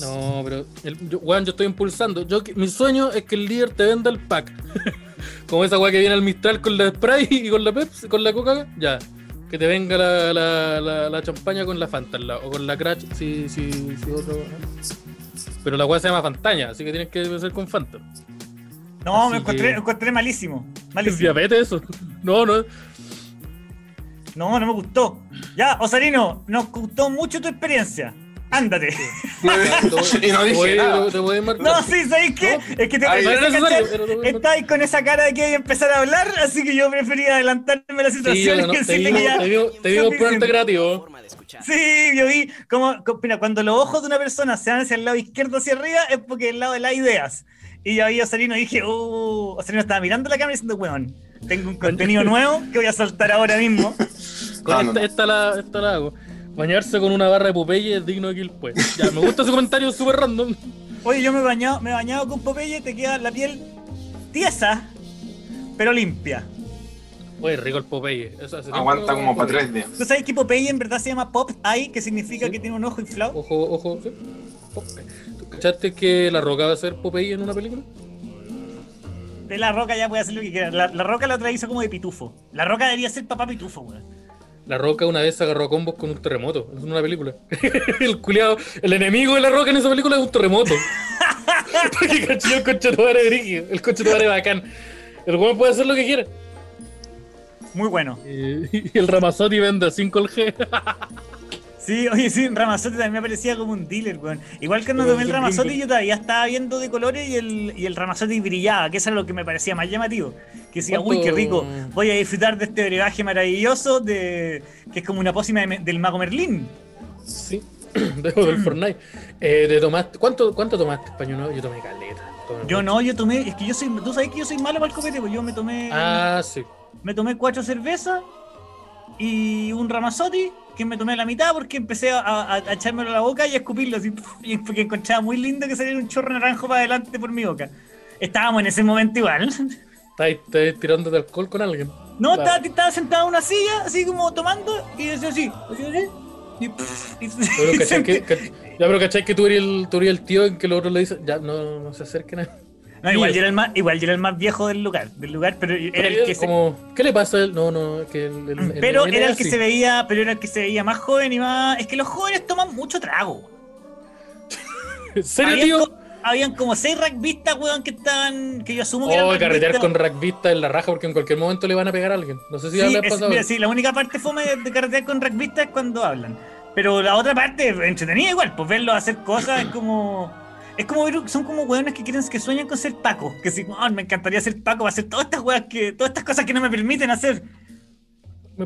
No, pero, el, yo, weón, yo estoy impulsando. Yo, mi sueño es que el líder te venda el pack. Como esa weá que viene al Mistral con la Sprite y con la Pepsi, con la Coca, ya. Que te venga la, la, la, la champaña con la Fanta al lado, o con la Crash, si, si, si otro. ¿no? Pero la weá se llama Fantaña, así que tienes que ser con Fanta. No, Así me encontré, que- me encontré malísimo. ¿Es Malísimo. diabetes eso? No, no. No, no me gustó. Ya, Osarino, nos gustó mucho tu experiencia. Ándate. y no dije nada. te- te voy a marcar. No, sí, ¿sabéis qué? Es que te Ay, no marcar. Estáis con esa cara de que hay que empezar a hablar, así que yo prefería adelantarme a la Sí, situación no, y te digo, que te digo, te digo creativo. Sí, yo vi como, co- mira, cuando los ojos de una persona se van hacia el lado izquierdo hacia arriba es porque es el lado de las ideas. Y yo vi a Osorino y dije, uh, Osorino estaba mirando la cámara y diciendo, weón, tengo un contenido nuevo que voy a soltar ahora mismo. Con No, esta, esta la, esta la hago. Bañarse con una barra de Popeye es digno de kill pues. Ya, me gusta ese comentario súper random. Oye, yo me he bañado, me he bañado con Popeye, te queda la piel tiesa, pero limpia. Oye, rico el Popeye. Eso hace tiempo Aguanta como para tres días. ¿Tú sabes que Popeye en verdad se llama Pop Eye, que significa Sí. que tiene un ojo inflado? Ojo, ojo. ¿sí? Popeye. ¿Tú cachaste que la roca va a ser Popeye en una película? De la roca ya puede hacer lo que quiera. La, la roca la otra hizo como de pitufo. La roca debería ser papá pitufo, weón. La roca una vez agarró a combos con un terremoto. Es una película. el culiado, el enemigo de la roca en esa película es un terremoto. Porque el coche de brígido. El coche de bacán. El weón puede hacer lo que quiera. Muy bueno. Y, y el Ramazotti vende a 5 el G. Sí, oye, sí, Ramazotti también me parecía como un dealer, weón. Igual que cuando tomé el Ramazotti yo todavía estaba viendo de colores y el, y el Ramazotti brillaba, que eso era lo que me parecía más llamativo. Que decía, uy, ¿Cuánto- qué rico, voy a disfrutar de este brebaje maravilloso de que es como una pócima de- del mago Merlín. Sí, dejo del Fortnite. Eh, te tomaste, ¿cuánto, ¿Cuánto tomaste español? Yo tomé caleta. tomé Yo mucho. no, yo tomé, es que yo soy, tú sabes que yo soy malo para el copete, pues yo me tomé, Ah, sí. me tomé cuatro cervezas y un Ramazotti que me tomé la mitad porque empecé a, a- a echármelo a la boca y a escupirlo así, y porque encontraba muy lindo que saliera un chorro naranjo para adelante por mi boca. Estábamos en ese momento igual. Estás estás tirándote alcohol con alguien. No, Claro. estaba, estaba sentado en una silla, así como tomando, y decía así, así, así, y, pff, y- Pero, y ¿cachai que, sentí- que- ya, pero ¿cachai que tú eres el, tú eres el tío en que los otros le dicen, ya, no, no se acerquen a No, igual yo era el más, igual yo era el más viejo del lugar, del lugar, pero era el que se, como, ¿Qué le pasa a él? No, no, que el, el- pero el- era el que se veía, pero era el que se veía más joven y más, es que los jóvenes toman mucho trago. ¿En serio, Habían, tío? co- habían como seis rugbyistas, weón, que estaban, que yo asumo que eran Oh, carretear rugbyistas. con rugbyista en la raja porque en cualquier momento le van a pegar a alguien. No sé si Sí, ya le ha pasado. mira, sí, la única parte fome de, de carretear con rugbyistas es cuando hablan. Pero la otra parte, entretenida igual, pues verlos hacer cosas es como. Es como ver, son como weones que quieren, que sueñan con ser Paco. Que si, "Oh, me encantaría ser Paco, va a hacer todas estas weas que, todas estas cosas que no me permiten hacer.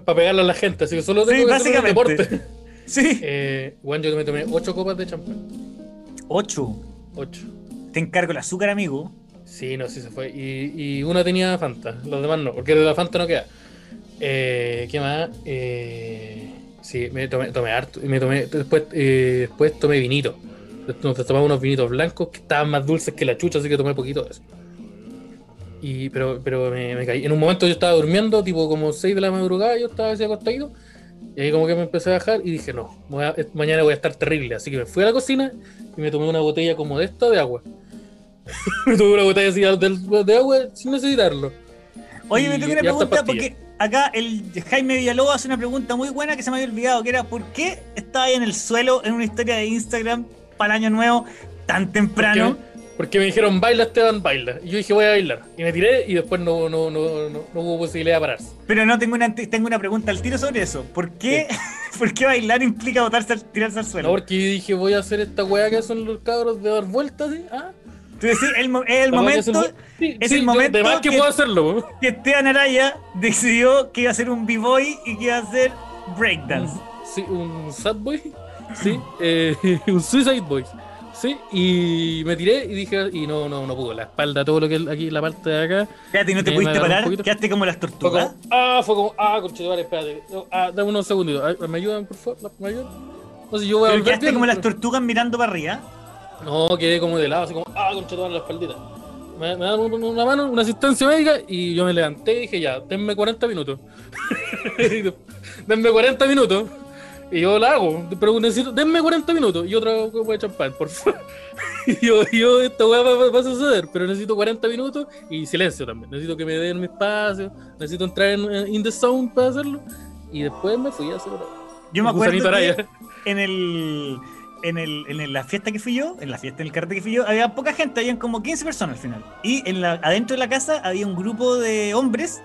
Para pegarle a la gente, así que solo Sí, tengo hacer un básicamente. deporte. Sí. Eh, bueno, yo me tomé 8 copas de champán. Ocho. 8. Te encargo el azúcar, amigo. Sí, no, sí se fue. Y, y una tenía Fanta, los demás no, porque de la Fanta no queda. Eh, ¿Qué más? Eh, sí, me tomé, tomé harto. Me tomé, después, eh, después tomé vinito. Nos tomamos unos vinitos blancos que estaban más dulces que la chucha, así que tomé poquito de eso. Y, pero pero me, me caí. En un momento yo estaba durmiendo, tipo como 6 de la madrugada, yo estaba así acostado. Y ahí como que me empecé a bajar y dije, no, voy a- mañana voy a estar terrible. Así que me fui a la cocina y me tomé una botella como de esta de agua. me tomé una botella así de, de agua sin necesitarlo. Oye, Y- me tengo una pregunta porque acá el Jaime Villalobos hace una pregunta muy buena que se me había olvidado, que era ¿por qué estaba ahí en el suelo en una historia de Instagram para el año nuevo tan temprano? Porque, porque me dijeron, baila Esteban, baila. Y yo dije, voy a bailar. Y me tiré y después no, no, no, no, no hubo posibilidad de pararse. Pero no tengo una tengo una pregunta al tiro sobre eso. ¿Por qué, ¿por qué bailar implica botarse tirarse al suelo? No, porque yo dije, voy a hacer esta weá que hacen los cabros de dar vueltas, ¿sí? ¿Ah? Tú decís, el, es el momento Sí, es sí, el momento De más que, que- puedo hacerlo, que Esteban Araya decidió que iba a ser un b-boy y que iba a hacer breakdance. Sí, un sad boy. Sí, eh, un suicide boy. Sí, y me tiré y dije, y no, no, no pudo. La espalda, todo lo que es aquí, la parte de acá. Fíjate, ¿no te me pudiste parar? Quedaste como las Fue tortugas. como, ah, fue como, ah, conchetumare, espérate. No, Ah, dame unos segunditos. Ah, ¿Me ayudan, por favor? ¿Me ayudan? No sé, yo voy a Pero quedaste bien, como las tortugas mirando para arriba. No, quedé como de lado, así como, ah, conchetumare, la espaldita. Me, me dan un- una mano, una asistencia médica y yo me levanté y dije, ya, denme 40 minutos. denme 40 minutos. Y yo la hago, pero necesito, denme 40 minutos y otra copa de champán, por favor. Y yo, yo, esta weá va, a suceder, pero necesito 40 minutos y silencio también. Necesito que me den mi espacio, necesito entrar en, en in the zone para hacerlo. Y después me fui a hacer otra. Yo me acuerdo que en el en, el, en la fiesta que fui yo, en la fiesta en el carrete que fui yo, había poca gente, habían como 15 personas al final. Y en la, adentro de la casa había un grupo de hombres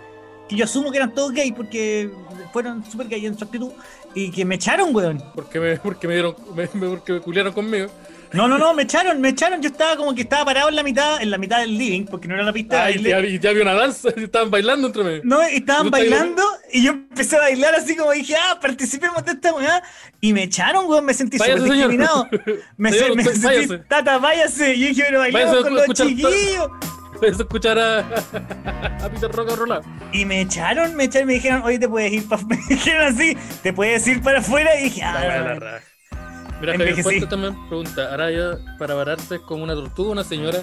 que yo asumo que eran todos gays porque fueron súper gays en su actitud y que me echaron, weón. Porque me, porque me dieron, me, me- porque me culiaron conmigo. No, no, no, me echaron, me echaron. Yo estaba como que estaba parado en la mitad, en la mitad del living, porque no era la pista Ay, baile. ya, ya vi una danza, y estaban bailando entre medio. No, y estaban ¿No está bailando y yo empecé a bailar así como dije, ah, participemos de esta weá. Y me echaron, weón, me sentí súper discriminado. Me, Señor, se- me usted sentí, váyase. tata, váyase. Y yo dije, pero bailamos Váyase con los chiquillos. Puedes escuchar a, a Peter Rock a rolar. Y me echaron, me echaron, me dijeron, oye, te puedes ir para Me dijeron así, te puedes ir para afuera. Y dije, La de la ah, raja. Mira, Javier. Puente también pregunta, Araya para pararse como una tortuga, una señora,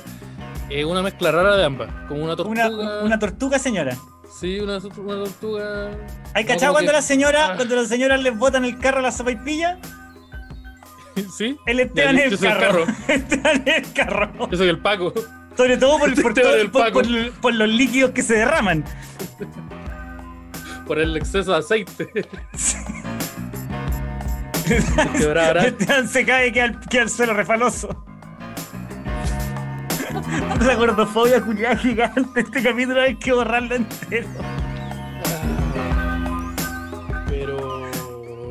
eh, una mezcla rara de ambas, como una tortuga. una, una tortuga, señora. Sí, una, una tortuga. ¿Hay cachado cuando que- la señora, Ah. cuando las señoras les botan el carro a la sopaipilla? sí, El Esteban en el carro. Esteban en el carro. yo soy el Paco. Sobre todo por, por, todo- el por- Paco. por- por los líquidos que se derraman. Por el exceso de aceite. ¿verdad? Esteban se cae y queda al, queda al suelo refaloso. La gordofobia culiada gigante. Este capítulo hay que borrarlo entero.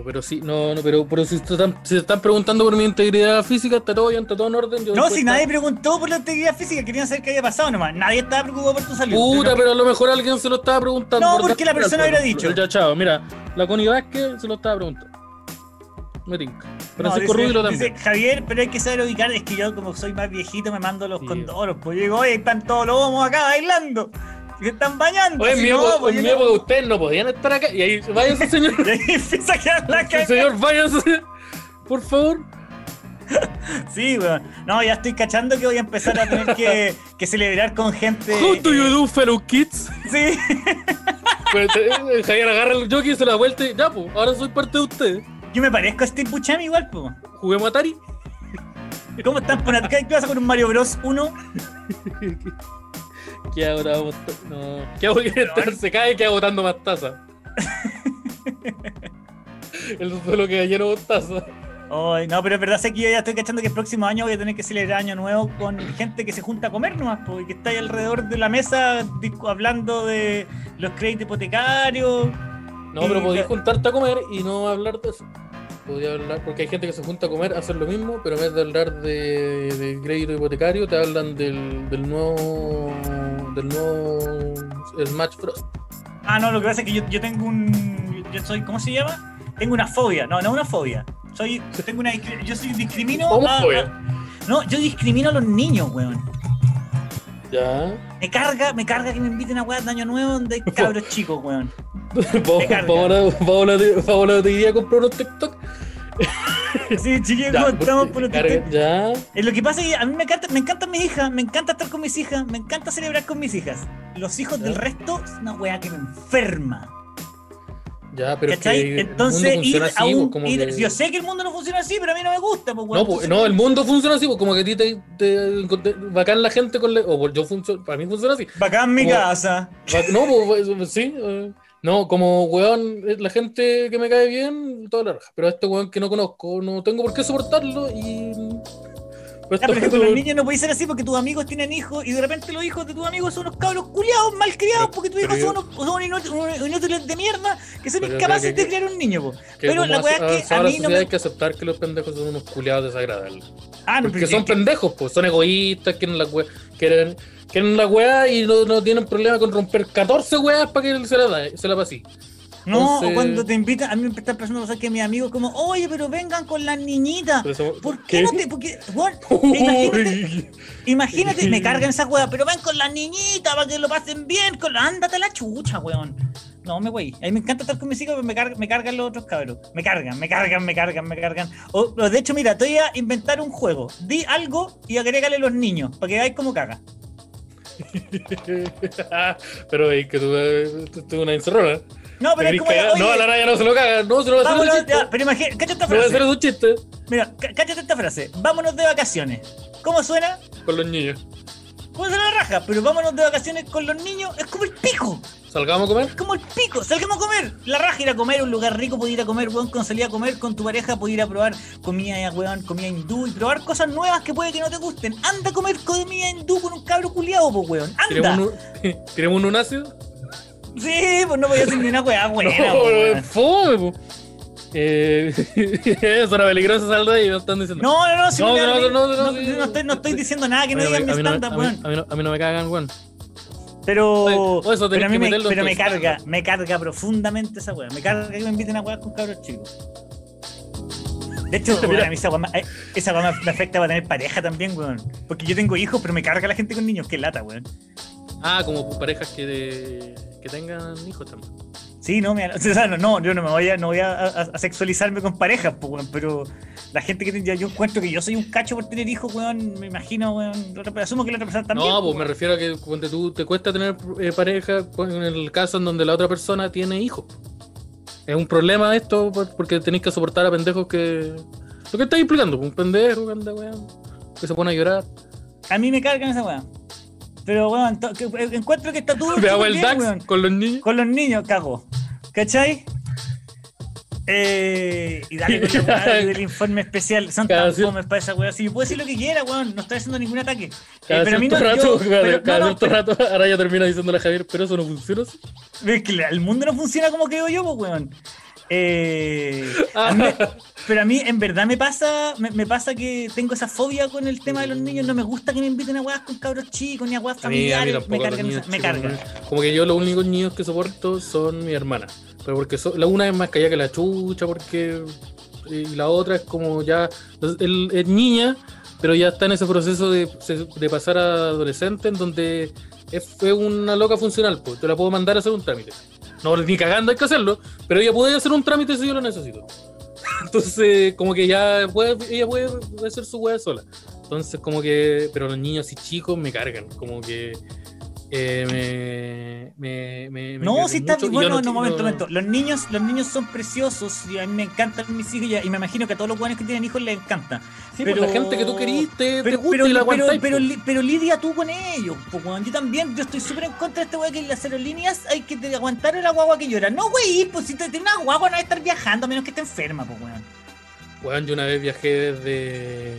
Pero sí, no, no, pero, pero si, se están, si están preguntando por mi integridad física, está todo bien, está todo en orden. Yo No, si nadie preguntó por la actividad física, querían saber qué había pasado nomás. Nadie estaba preocupado por tu salud. Puta, Pero- pero a lo mejor alguien se lo estaba preguntando. No, por porque la persona hubiera dicho. Ya, chao, mira, la Connie Vázquez se lo estaba preguntando. Me tinca. No, Francisco dice- Rubio dice, también. Javier, pero hay que saber ubicar, es que yo como soy más viejito me mando los Sí. condoros, pues digo, oye, están todos los homos acá bailando, se están bañando. Oye, si mi, no, pues en yo mi no- época ustedes no podían estar acá. Y ahí, váyase, señor. Y ahí empieza a quedar la caca. señor, váyase. Por favor. Sí, weón. No, ya estoy cachando que voy a empezar a tener que, que celebrar con gente. How do you eh, do, fellow kids? Sí. Pues, eh, Javier agarra el jockey, se la vuelta y ya, pues, ahora soy parte de ustedes. Yo me parezco a Steve Buscemi igual, pues. Juguemos Atari. ¿Cómo están? Pon- ¿Qué pasa con un Mario Bros 1? ¿Qué hago? Vamos a- No. ¿Qué hago? Que se cae que hago botando más taza. El suelo queda lleno de taza. Ay, no, pero es verdad, sé que yo ya estoy cachando que el próximo año voy a tener que celebrar Año Nuevo con gente que se junta a comer nomás, pues, y que está ahí alrededor de la mesa hablando de los créditos hipotecarios. No, pero Y- podías juntarte a comer y no hablar de eso. Podía hablar, porque hay gente que se junta a comer, a hacer lo mismo, pero en vez de hablar de, de crédito hipotecario, te hablan del, del nuevo. del nuevo Smash Bros. Ah, no, lo que pasa es que yo, yo tengo un. Yo soy, ¿cómo se llama? Tengo una fobia. No, no una fobia. Soy, tengo una, yo soy discrimino. a- Homofobia. a- No, yo discrimino a los niños, weón. Ya. Me carga, me carga que me inviten a weas de año nuevo donde hay cabros chicos, weón. Vamos carga. vamos a vamos a- vamos a hoy día a comprar unos TikTok. Sí, chiquillos, Ya, ¿cómo estamos por los TikTok? Ya. Eh, Lo que pasa es que a mí me encanta, me encantan mis hijas, me encanta estar con mis hijas, me encanta celebrar con mis hijas. Los hijos Ya. del resto es una wea que me enferma. Ya, pero es ¿Cachai? que Entonces, ir a así, un. pues, como ir- que- Yo sé que el mundo no funciona así, pero a mí no me gusta. Pues, weón. No, pues, no, el mundo funciona así, pues como que a ti te, te, te- bacán la gente con la, o pues, yo funciono, para mí funciona así. Bacán mi Como- casa. No, pues, pues, sí, eh, no, como weón, la gente que me cae bien, toda la raja, pero a este weón que no conozco, no tengo por qué soportarlo y... Pero Ya, pero es que con los niños no puede ser así porque tus amigos tienen hijos y de repente los hijos de tus amigos son unos cabros culiados, malcriados, porque tus hijos son unos, son unos inútiles- inútiles de mierda que son incapaces de criar un niño. po. Pero la weá es que a la mí no me. hay que aceptar que los pendejos son unos culiados desagradables. Ah, no, Porque pero son que- pendejos, pues, son egoístas, quieren la weá, quieren, quieren la weá y no, no tienen problema con romper 14 weas para que se la, da- se la pase. No, Entonces- o cuando te invitan, a mí me están pasando cosas que mis amigos como, oye, pero vengan con las niñitas. Por eso- ¿Por qué, no te.? Porque, imagínate, imagínate, me cargan esa weá, pero ven con las niñitas para que lo pasen bien. Con la, ándate a la chucha, weón. No, me wey. A mí me encanta estar con mis hijos, pero me, cargan, me cargan los otros cabros. Me cargan, me cargan, me cargan, me cargan. O, o de hecho, mira, te voy a inventar un juego. Di algo y agrégale los niños, para que veáis cómo caga. pero es que tú, eh, tú, tú una encerrona. No, pero es como. oye, No, la raya no se lo caga. No, se lo va a hacer un chiste. ya, pero imagínate, cállate esta No va a frase. hacer un chiste Mira, cá- cállate esta frase. Vámonos de vacaciones. ¿Cómo suena? con los niños. ¿Cómo suena la raja? Pero vámonos de vacaciones con los niños. Es como el pico. Salgamos a comer. Es como el pico. Salgamos a comer. La raja ir a comer, un lugar rico, poder ir a comer, weón, con salir a comer con tu pareja, poder ir a probar comida, weón, comida hindú y probar cosas nuevas que puede que no te gusten. Anda a comer comida hindú con un cabro culiado, pues, weón. Tiremos Anda. un, tiremos un ácido. Sí, pues no voy a hacer ni una weá buena, no, weón. fome. Eh, es una peligrosa salda y me están diciendo. No, no, no, si No, no, no, no, no, no, no estoy, no estoy diciendo nada que no digan mi no- stand-up, weón. a mí no- no me cagan, weón. Pero, Oye, eso pero a mí me, pero me carga, me carga profundamente esa weá. Me carga que me inviten a weá con cabros chicos. De hecho, weón, a mí esa weá, me- eh, esa me, afecta para tener pareja también, weón. Porque yo tengo hijos, pero me carga la gente con niños, que lata, weón. Ah, como parejas que, que tengan hijos también. Sí, no, me, o sea, no, yo no me voy a, no voy a, a- a sexualizarme con parejas, pues, weón, pero la gente que yo encuentro que yo soy un cacho por tener hijos, weón, me imagino, weón, asumo que la otra persona también. no, pues pues, me refiero a que cuando tú te cuesta tener eh, pareja en el caso en donde la otra persona tiene hijos. Es un problema esto por- porque tenéis que soportar a pendejos que. Lo que estáis explicando, pues, un pendejo que anda, weón, que se pone a llorar. A mí me cargan esa weá. Pero, weón, eh, encuentro que está todo súper el bien, DAX weón. con los niños. Con los niños, cago. ¿Cachai? Eh, y dale con la del informe especial. Son Cada tan fomes para esa weá. Si yo puedo decir lo que quiera, weón. No estoy haciendo ningún ataque. Eh, Cada pero a mí no, yo- rato, cada, pero- cada no, rato, ahora ya termina diciéndole a Javier, pero eso no funciona así. Es que el mundo no funciona como creo yo, pues, weón. Eh, a mí- pero a mí en verdad me pasa me, me pasa que tengo esa fobia con el tema de los niños. No me gusta que me inviten a weas con cabros chicos ni a weas A mí, a mí familiares. me cargan, niños me chicos, cargan. Como que yo los únicos niños que soporto son mi hermana. Pero porque so- la una es más callada que la chucha, porque. Y la otra es como ya. es niña, pero ya está en ese proceso de, de pasar a adolescente, en donde es, fue una loca funcional, pues. Te la puedo mandar a hacer un trámite. No, ni cagando hay que hacerlo, pero ella puede hacer un trámite si yo lo necesito. Entonces, como que ya puede, ella puede hacer su wea sola. Entonces, como que, pero los niños así chicos me cargan, como que eh, me, me, me, No, si está mucho bueno, no, qui- momento, momento. Los niños, los niños son preciosos y a mí me encantan mis hijos y, y me imagino que a todos los buenos que tienen hijos les encanta. Sí, pues, la gente que tú querís te, te Pero, gusta pero, y la pero, pero, pues. li- pero lidia tú con ellos, po, weón. Yo también, yo estoy súper en contra de este weón que en las aerolíneas hay que te- aguantar a la guagua que llora. No, wey, pues si te tiene una guagua no va a estar viajando a menos que esté enferma, pues weón. Weón, yo una vez viajé desde.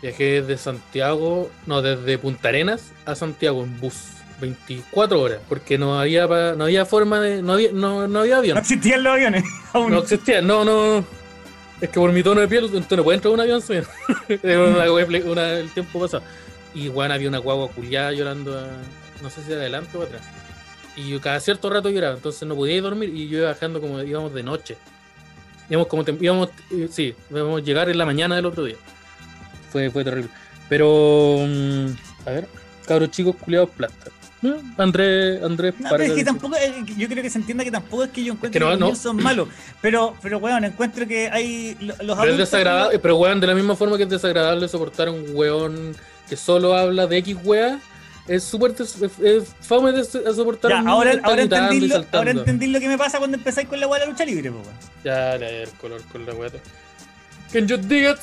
Viajé desde Santiago, no, desde Punta Arenas a Santiago en bus. 24 horas, porque no había pa- no había forma de. No había, no, no había avión. No existían los aviones aún. No existía, no, no. Es que por mi tono de piel, usted no puede entrar un avión una, una- el tiempo pasado. Y bueno, había una guagua culiada llorando, a- no sé si adelante o atrás. Y yo cada cierto rato lloraba, entonces no podía ir dormir y yo iba bajando como íbamos de noche. Íbamos como íbamos, eh, sí, íbamos a llegar en la mañana del otro día. fue, fue terrible. Pero, mm, a ver, cabros chicos culiados plata. Andrés, Andrés No, pero es que dice- tampoco, eh, yo creo que se entienda que tampoco es que yo encuentre que no, que los niños son malos. Pero, pero weón, encuentro que hay lo- los Pero es desagradable, pero weón, de la misma forma que es desagradable soportar un weón que solo habla de X wea, es súper fome de so- soportar Ya, ahora, ahora, entendí lo, ahora entendí lo que me pasa cuando empezáis con la weá de la lucha libre, po, weón. Ya, le el color con la wea. Can you dig it?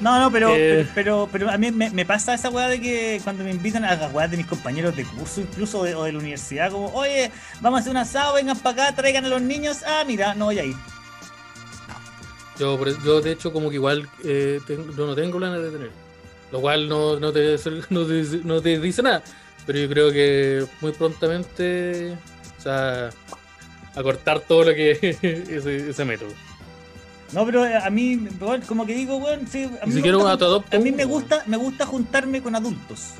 No, no, pero, Eh. pero, pero, pero a mí me, me pasa esa weá de que cuando me invitan a las de mis compañeros de curso, incluso o de, o de la universidad, como, oye, vamos a hacer un asado, vengan para acá, traigan a los niños. Ah, mira, no voy a ir. Yo, por- yo de hecho, como que igual eh, tengo- yo no tengo planes de tener. Lo cual no, no, te, no, te, no te dice nada. Pero yo creo que muy prontamente, o sea, a cortar todo lo que ese, ese método. No, pero eh, a mí, weón, como que digo, weón, sí, a mí, me siquiera gusta, te adopta a mí me gusta, me gusta juntarme con adultos.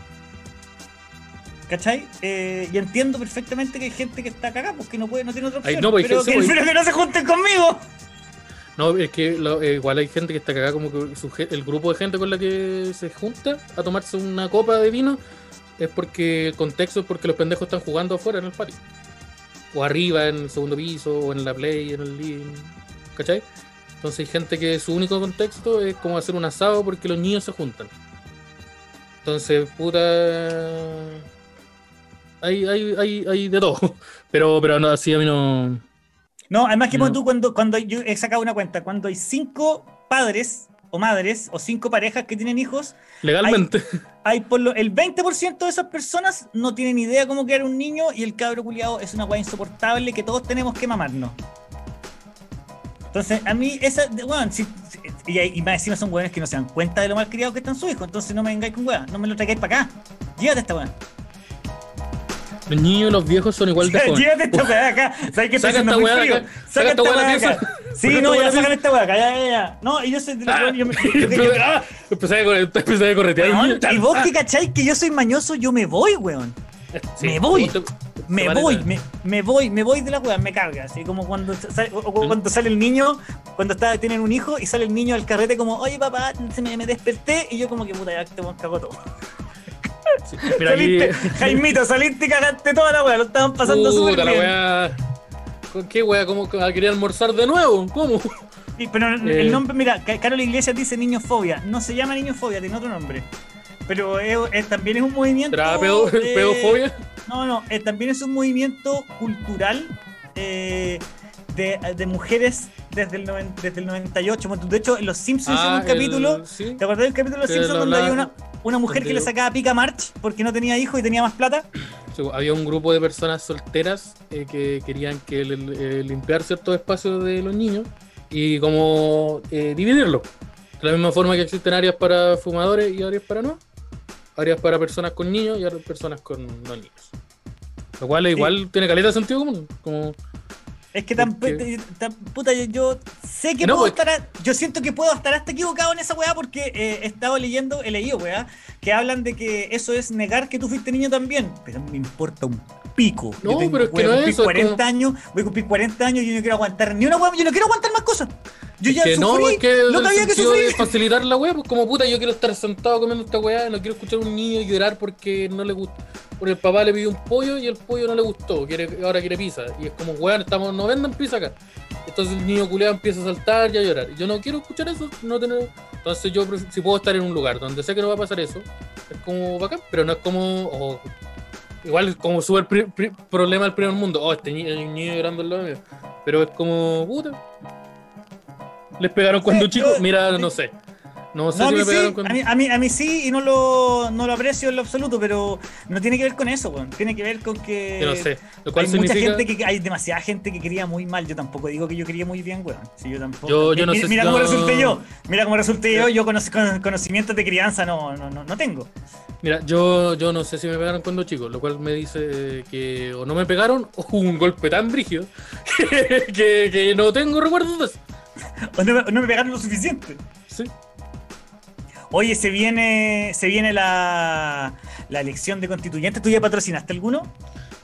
¿Cachai? Eh, y entiendo perfectamente que hay gente que está cagada porque no puede, no tiene otra Ay, opción. no, pues, pero, que, pues. pero que no se junten conmigo. No, es que lo- eh, igual hay gente que está cagada como que su el grupo de gente con la que se junta a tomarse una copa de vino es porque el contexto es porque los pendejos están jugando afuera en el patio. O arriba en el segundo piso, o en la play, en el living. ¿Cachai? Entonces hay gente que su único contexto es como hacer un asado porque los niños se juntan. Entonces, puta. Hay, hay, hay, hay de todo. Pero, pero no, así a mí no. No, además que No. tú cuando, cuando yo he sacado una cuenta, cuando hay cinco padres o madres o cinco parejas que tienen hijos, Legalmente. hay por lo, el 20% de esas personas no tienen idea cómo crear un niño y el cabro culiado es una weá insoportable que todos tenemos que mamarnos. Entonces, a mí, esa, de- weón, si- y, y más encima son weones que no se dan cuenta de lo mal criados que están sus hijos. Entonces, no me vengáis con weá, no me lo traigáis para acá. Llévate esta weá. Los niños y los viejos son igual de jóvenes. Llévate esta weá acá. ¿Sabes qué está muy weá frío? acá. Saca esta weá acá. Sí, no, ya sacan esta weá acá, ya, ya, ya. No, y yo soy de los Ah. yo me- Ah, empecé, a, corretear. Weón, Ah, y vos que cacháis que yo soy mañoso, yo me voy, weón. sí, me voy. te- Me te voy, me, me voy, me voy de la weá, me carga. Así como cuando sale, o- cuando sale el niño, cuando está, tienen un hijo y sale el niño al carrete como, oye papá, se me, me desperté y yo como que puta, ya te weón cagó todo. Sí, Mira, aquí, saliste, Jaimito, saliste y cagaste toda la weá, lo estaban pasando súper bien. ¿Con qué weá? ¿Cómo que- quería almorzar de nuevo? ¿Cómo? Y- pero Eh. el nombre, mira, Ca- Carol Iglesias dice niñofobia. No se llama niñofobia, tiene otro nombre. Pero es- es- también es un movimiento. ¿Será pedo, pedofobia? No, no, eh, también es un movimiento cultural eh, de, de mujeres desde el, noven- desde el 98. Bueno, De hecho, en Los Simpsons un Ah, el- capítulo. sí. ¿Te acordás del capítulo de Los Que Simpsons donde había una, una mujer que le sacaba pica a March porque no tenía hijos y tenía más plata? Sí, había un grupo de personas solteras eh, que querían que limpiar ciertos espacios de los niños y como dividirlo. De la misma forma que existen áreas para fumadores y áreas para no. Áreas para personas con niños y áreas personas con no niños. Lo cual igual tiene caleta de sentido común. Como, Es que tan, Porque- tan- puta, yo, yo sé que No, puedo pues- estar. a- yo siento que puedo estar hasta equivocado en esa weá porque eh, he estado leyendo, he leído weá, que hablan de que eso es negar que tú fuiste niño también. Pero me importa un pico. No, Yo tengo- pero es que voy a no es cumplir eso, es 40 como- años, voy a cumplir 40 años y yo no quiero aguantar ni una weá, yo no quiero aguantar más cosas. Yo ya que no, es que lo el que de facilitar la weá, pues como puta, yo quiero estar sentado comiendo esta weá, no quiero escuchar a un niño llorar porque no le gustó. Porque el papá le pidió un pollo y el pollo no le gustó, quiere, ahora quiere pizza. Y es como, weón, estamos, no venden pizza acá. Entonces el niño culeado empieza a saltar y a llorar. Yo no quiero escuchar eso, no tener. Entonces yo si puedo estar en un lugar donde sé que no va a pasar eso, es como bacán, pero no es como. oh, igual es como súper problema del primer mundo. Oh, este niño, niño llorando lado mío. Pero es como, puta. Les pegaron cuando Sí, chicos. yo- Mira, no sé. No sé No, a si mí, me pegaron sí, cuando. a, mí, a, mí, a mí sí, y no lo, no lo aprecio en lo absoluto, pero no tiene que ver con eso, weón. Tiene que ver con que. que no sé. Lo cual hay mucha gente que hay demasiada gente que quería muy mal. Yo tampoco digo que yo quería muy bien, weón. Si yo tampoco. Yo- yo no mira, sé mira si cómo yo- resulté yo. Mira cómo resulté yo. Yo conoc- con- conocimientos de crianza no, no, no, no tengo. Mira, yo, yo no sé si me pegaron cuando chico, lo cual me dice que o no me pegaron o un golpe tan brígido que, que no tengo recuerdos de eso. O no, me- no me pegaron lo suficiente. Sí. Oye, se viene, se viene la, la elección de constituyentes. ¿Tú ya patrocinaste alguno?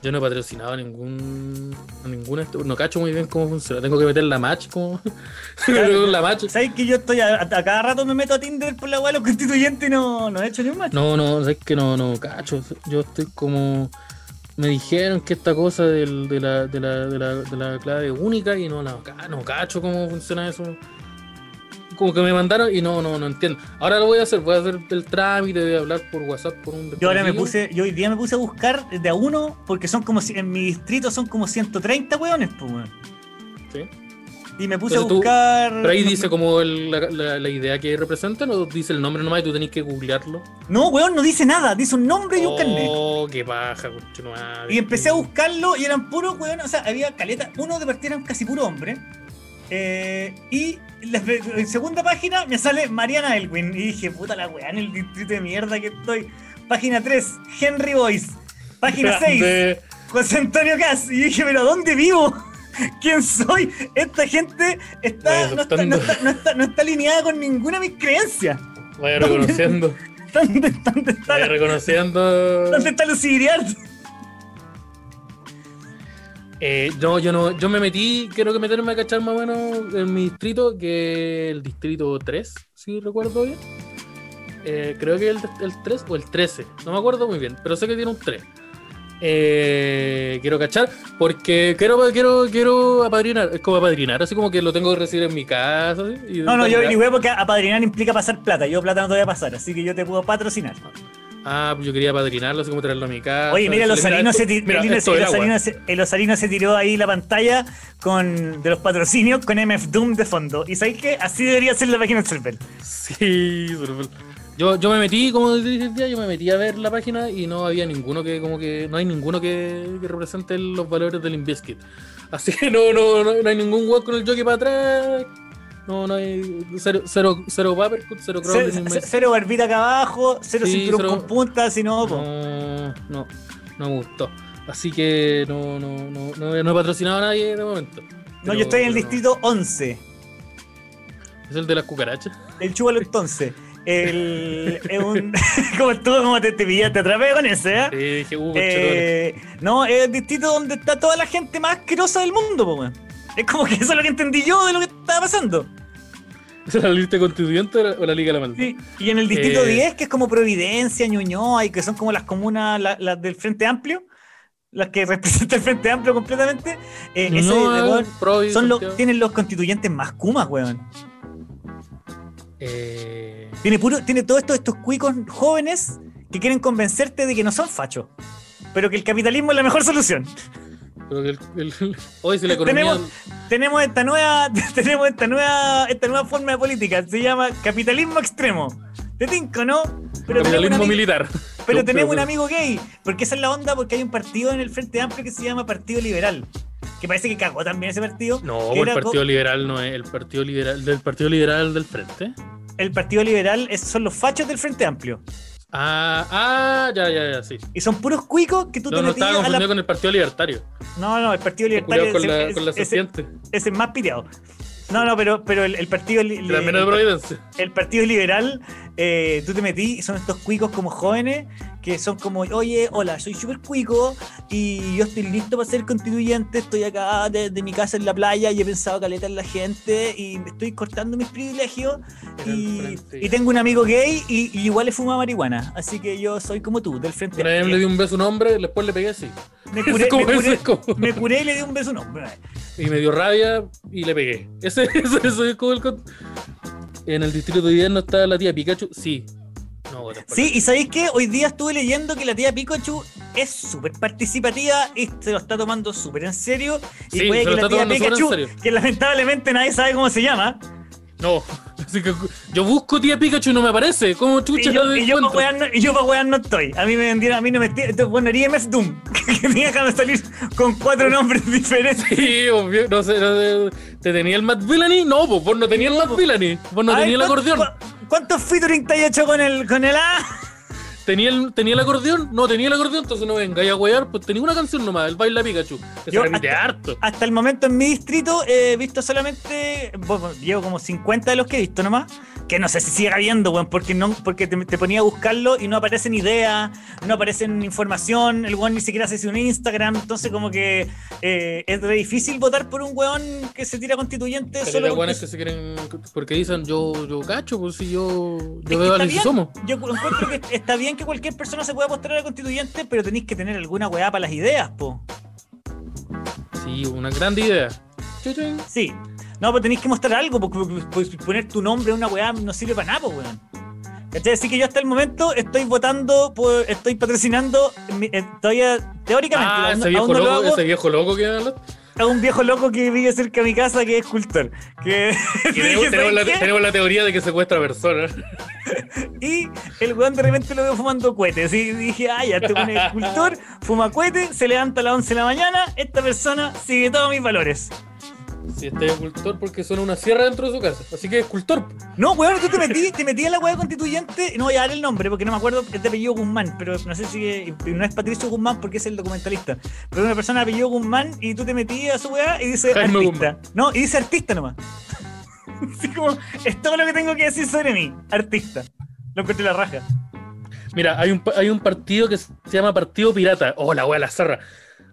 Yo no he patrocinado a ningún. a ninguna. No cacho muy bien cómo funciona. Tengo que meter la match como. la match. ¿Sabes que yo estoy a, a cada rato me meto a Tinder por la de los constituyentes y no, no he hecho ni un match? No, no, sabes que no, no, cacho. Yo estoy como. Me dijeron que esta cosa del, de, la, de, la, de, la, de la clave única y no, no, no cacho cómo funciona eso. Como que me mandaron y no, no, no entiendo. Ahora lo voy a hacer, voy a hacer el trámite, voy a hablar por WhatsApp por un Yo ahora me puse, yo hoy día me puse a buscar de a uno, porque son como, en mi distrito son como 130 weones, pues, weón. Sí. Y me puse Entonces a tú- buscar. Pero ahí dice como el- la, la- la idea que representan o dice el nombre nomás y tú tenés que googlearlo. No, weón, no dice nada, dice un nombre y un carnet. Oh, qué conchetumadre. Y empecé a buscarlo y eran puros, weón, o sea, había caleta, uno de partida eran casi puro hombre. Eh, y la, en segunda página me sale Mariana Elwin. Y dije, puta la weá, en el distrito de mierda que estoy. Página 3, Henry Boyce. Página 6, Grande. José Antonio Cas. Y dije, pero ¿dónde vivo? ¿Quién soy? Esta gente está, no, está, no, está, no, está, no está alineada con ninguna de mis creencias. Vaya reconociendo. ¿Dónde, dónde está, Vaya reconociendo. ¿Dónde está Lucidrial? Eh, no, yo no, yo me metí, quiero que meterme a cachar más o menos en mi distrito, que el distrito 3, si recuerdo bien. Eh, creo que el, el 3 o el 13, no me acuerdo muy bien, pero sé que tiene un 3. Eh, quiero cachar, porque quiero, quiero, quiero apadrinar, es como apadrinar, así como que lo tengo que recibir en mi casa. y No, no, yo ni weón porque apadrinar implica pasar plata. Yo plata no te voy a pasar, así que yo te puedo patrocinar. Ah, yo quería apadrinarlo, así como traerlo a mi casa. Oye, mira, Osarino se, mira, el, se- el se tiró ahí la pantalla con, de los patrocinios con MF Doom de fondo. ¿Y sabéis qué? Así debería ser la página del server. Sí, pero- yo, yo me metí, como te dije el día, yo me metí a ver la página y no había ninguno que, como que, no hay ninguno que, que represente los valores del Inviskit. Así que no, no, no, no hay ningún weón con el jockey para atrás. No, no hay cero, cero, cero Papercut, cero Cero, cero barbita acá abajo, cero Sí, cinturón cero- con punta, si no. No, no, no me gustó. Así que no, no, no, no, no he patrocinado a nadie de momento. No, yo estoy en el distrito 11. Es el de las cucarachas. El chúbalo entonces. El, es un, como tú, como te, te pillaste, te atrapé con ese, ¿eh? Sí, dije, uh. Eh, no, es el distrito donde está toda la gente más asquerosa del mundo, po, weón. Es como que eso es lo que entendí yo de lo que estaba pasando. ¿Esa es la lista constituyente o la, o la Liga de la Maldad? Sí, Y en el distrito Eh. 10, que es como Providencia, Ñuñoa, y que son como las comunas, la- las del Frente Amplio, las que representan el Frente Amplio completamente, eh, ese, No, de- weón, son los, tienen los constituyentes más kumas, weón. Eh, Tiene, puro, tiene todos estos, estos cuicos jóvenes que quieren convencerte de que no son fachos, pero que el capitalismo es la mejor solución. pero que el, el- hoy si la economía. Tenemos- Tenemos esta nueva, tenemos esta nueva, esta nueva forma de política, se llama capitalismo extremo. Te tinco, ¿no? Pero capitalismo militar. pero tenemos un amigo gay, porque esa es la onda, porque hay un partido en el Frente Amplio que se llama Partido Liberal, que parece que cagó también ese partido. No, el Partido Liberal no es el Partido Liberal del Partido Liberal del Frente. El Partido Liberal es- son los fachos del Frente Amplio. Ah, ah, ya, ya, ya, sí. Y son puros cuicos que tú No, te no estaba a la... confundido con el Partido Libertario. No, no, el Partido Libertario con es, la, es- con la ese es más piteado. No, no, pero, pero el, el partido li- es de el- el partido liberal, eh, tú te metí y son estos cuicos como jóvenes que son como, oye, hola, soy súper cuico y yo estoy listo para ser constituyente, estoy acá desde mi casa en la playa y he pensado caleta en la gente y me estoy cortando mis privilegios y, y tengo un amigo gay y, y igual le fuma marihuana, así que yo soy como tú, del frente. Una vez le di un beso a un hombre, después le pegué así. me, curé, como me, curé, me curé y le di un beso, no. Y me dio rabia y le pegué. Ese, ese, ese es como el. En el distrito de 10 no está la tía Pikachu. Sí. No, Sí, y sabéis que hoy día estuve leyendo que la tía Pikachu es súper participativa y se lo está tomando súper en serio. Y Sí, puede se que lo la tía Pikachu, que lamentablemente nadie sabe cómo se llama, No. Así que yo busco tía Pikachu y no me aparece. ¿Cómo y chucha yo, la y yo para no, y yo pa' wear no estoy. A mí me vendieron, a mí no me entonces ponería MF Doom, que tenía que salir con cuatro nombres diferentes. Sí, obvio, no sé, no sé. ¿Te tenía el Matt Villani? No, pues vos no tenías el Matt Villani. Vos no tenías el ¿cuánto- acordeón. cu- ¿Cuántos featuring te has hecho con el, con el A? ¿Tenía el, ¿Tenía el acordeón? No, tenía el acordeón, entonces no venga y a huear, pues tenía una canción nomás, el baila Pikachu. Que Yo se hasta- harto. Hasta el momento en mi distrito he visto solamente. Bueno, llevo como 50 de los que he visto nomás. Que no sé si sigue habiendo, weón, porque, no, porque te, te ponía a buscarlo y no aparecen ideas, no aparecen información, el weón ni siquiera hace un Instagram. Entonces, como que eh, es re difícil votar por un weón que se tira constituyente Caleta solo porque guanes que se quieren. Porque dicen, yo, yo cacho, pues si yo, Es yo veo a somos. Yo encuentro que está bien que cualquier persona se pueda postular a constituyente, pero tenéis que tener alguna weá para las ideas, po. Sí, una grande idea. Sí. No, pero tenéis que mostrar algo, porque porque poner tu nombre en una weá no sirve para nada, pues, weón. ¿Cachai? Así que yo hasta el momento estoy votando, por, estoy patrocinando, eh, todavía, teóricamente, Ah, aún, ese viejo, aún no lo loco, hago, ese viejo loco que. A un viejo loco que vive cerca de mi casa que es escultor. Que, tenemos, la, teoría de que secuestra personas. Y el weón de repente lo veo fumando cohetes. Y dije, ah, ya, este weón es escultor, fuma cohetes, se levanta a las 11 de la mañana, esta persona sigue todos mis valores. Si este es escultor porque suena una sierra dentro de su casa. Así que escultor. No, weón, tú te metí, te metí en la weá constituyente, no voy a dar el nombre porque no me acuerdo, es de apellido Guzmán, pero no sé si no es Patricio Guzmán porque es el documentalista, pero una persona de apellido Guzmán y tú te metí a su weá y dice Jaime artista. No, y dice artista nomás. Así como, es todo lo que tengo que decir sobre mí, artista. Lo encontré la raja. Mira, hay un, hay un partido que se llama Partido Pirata. Oh, la wea, la zarra.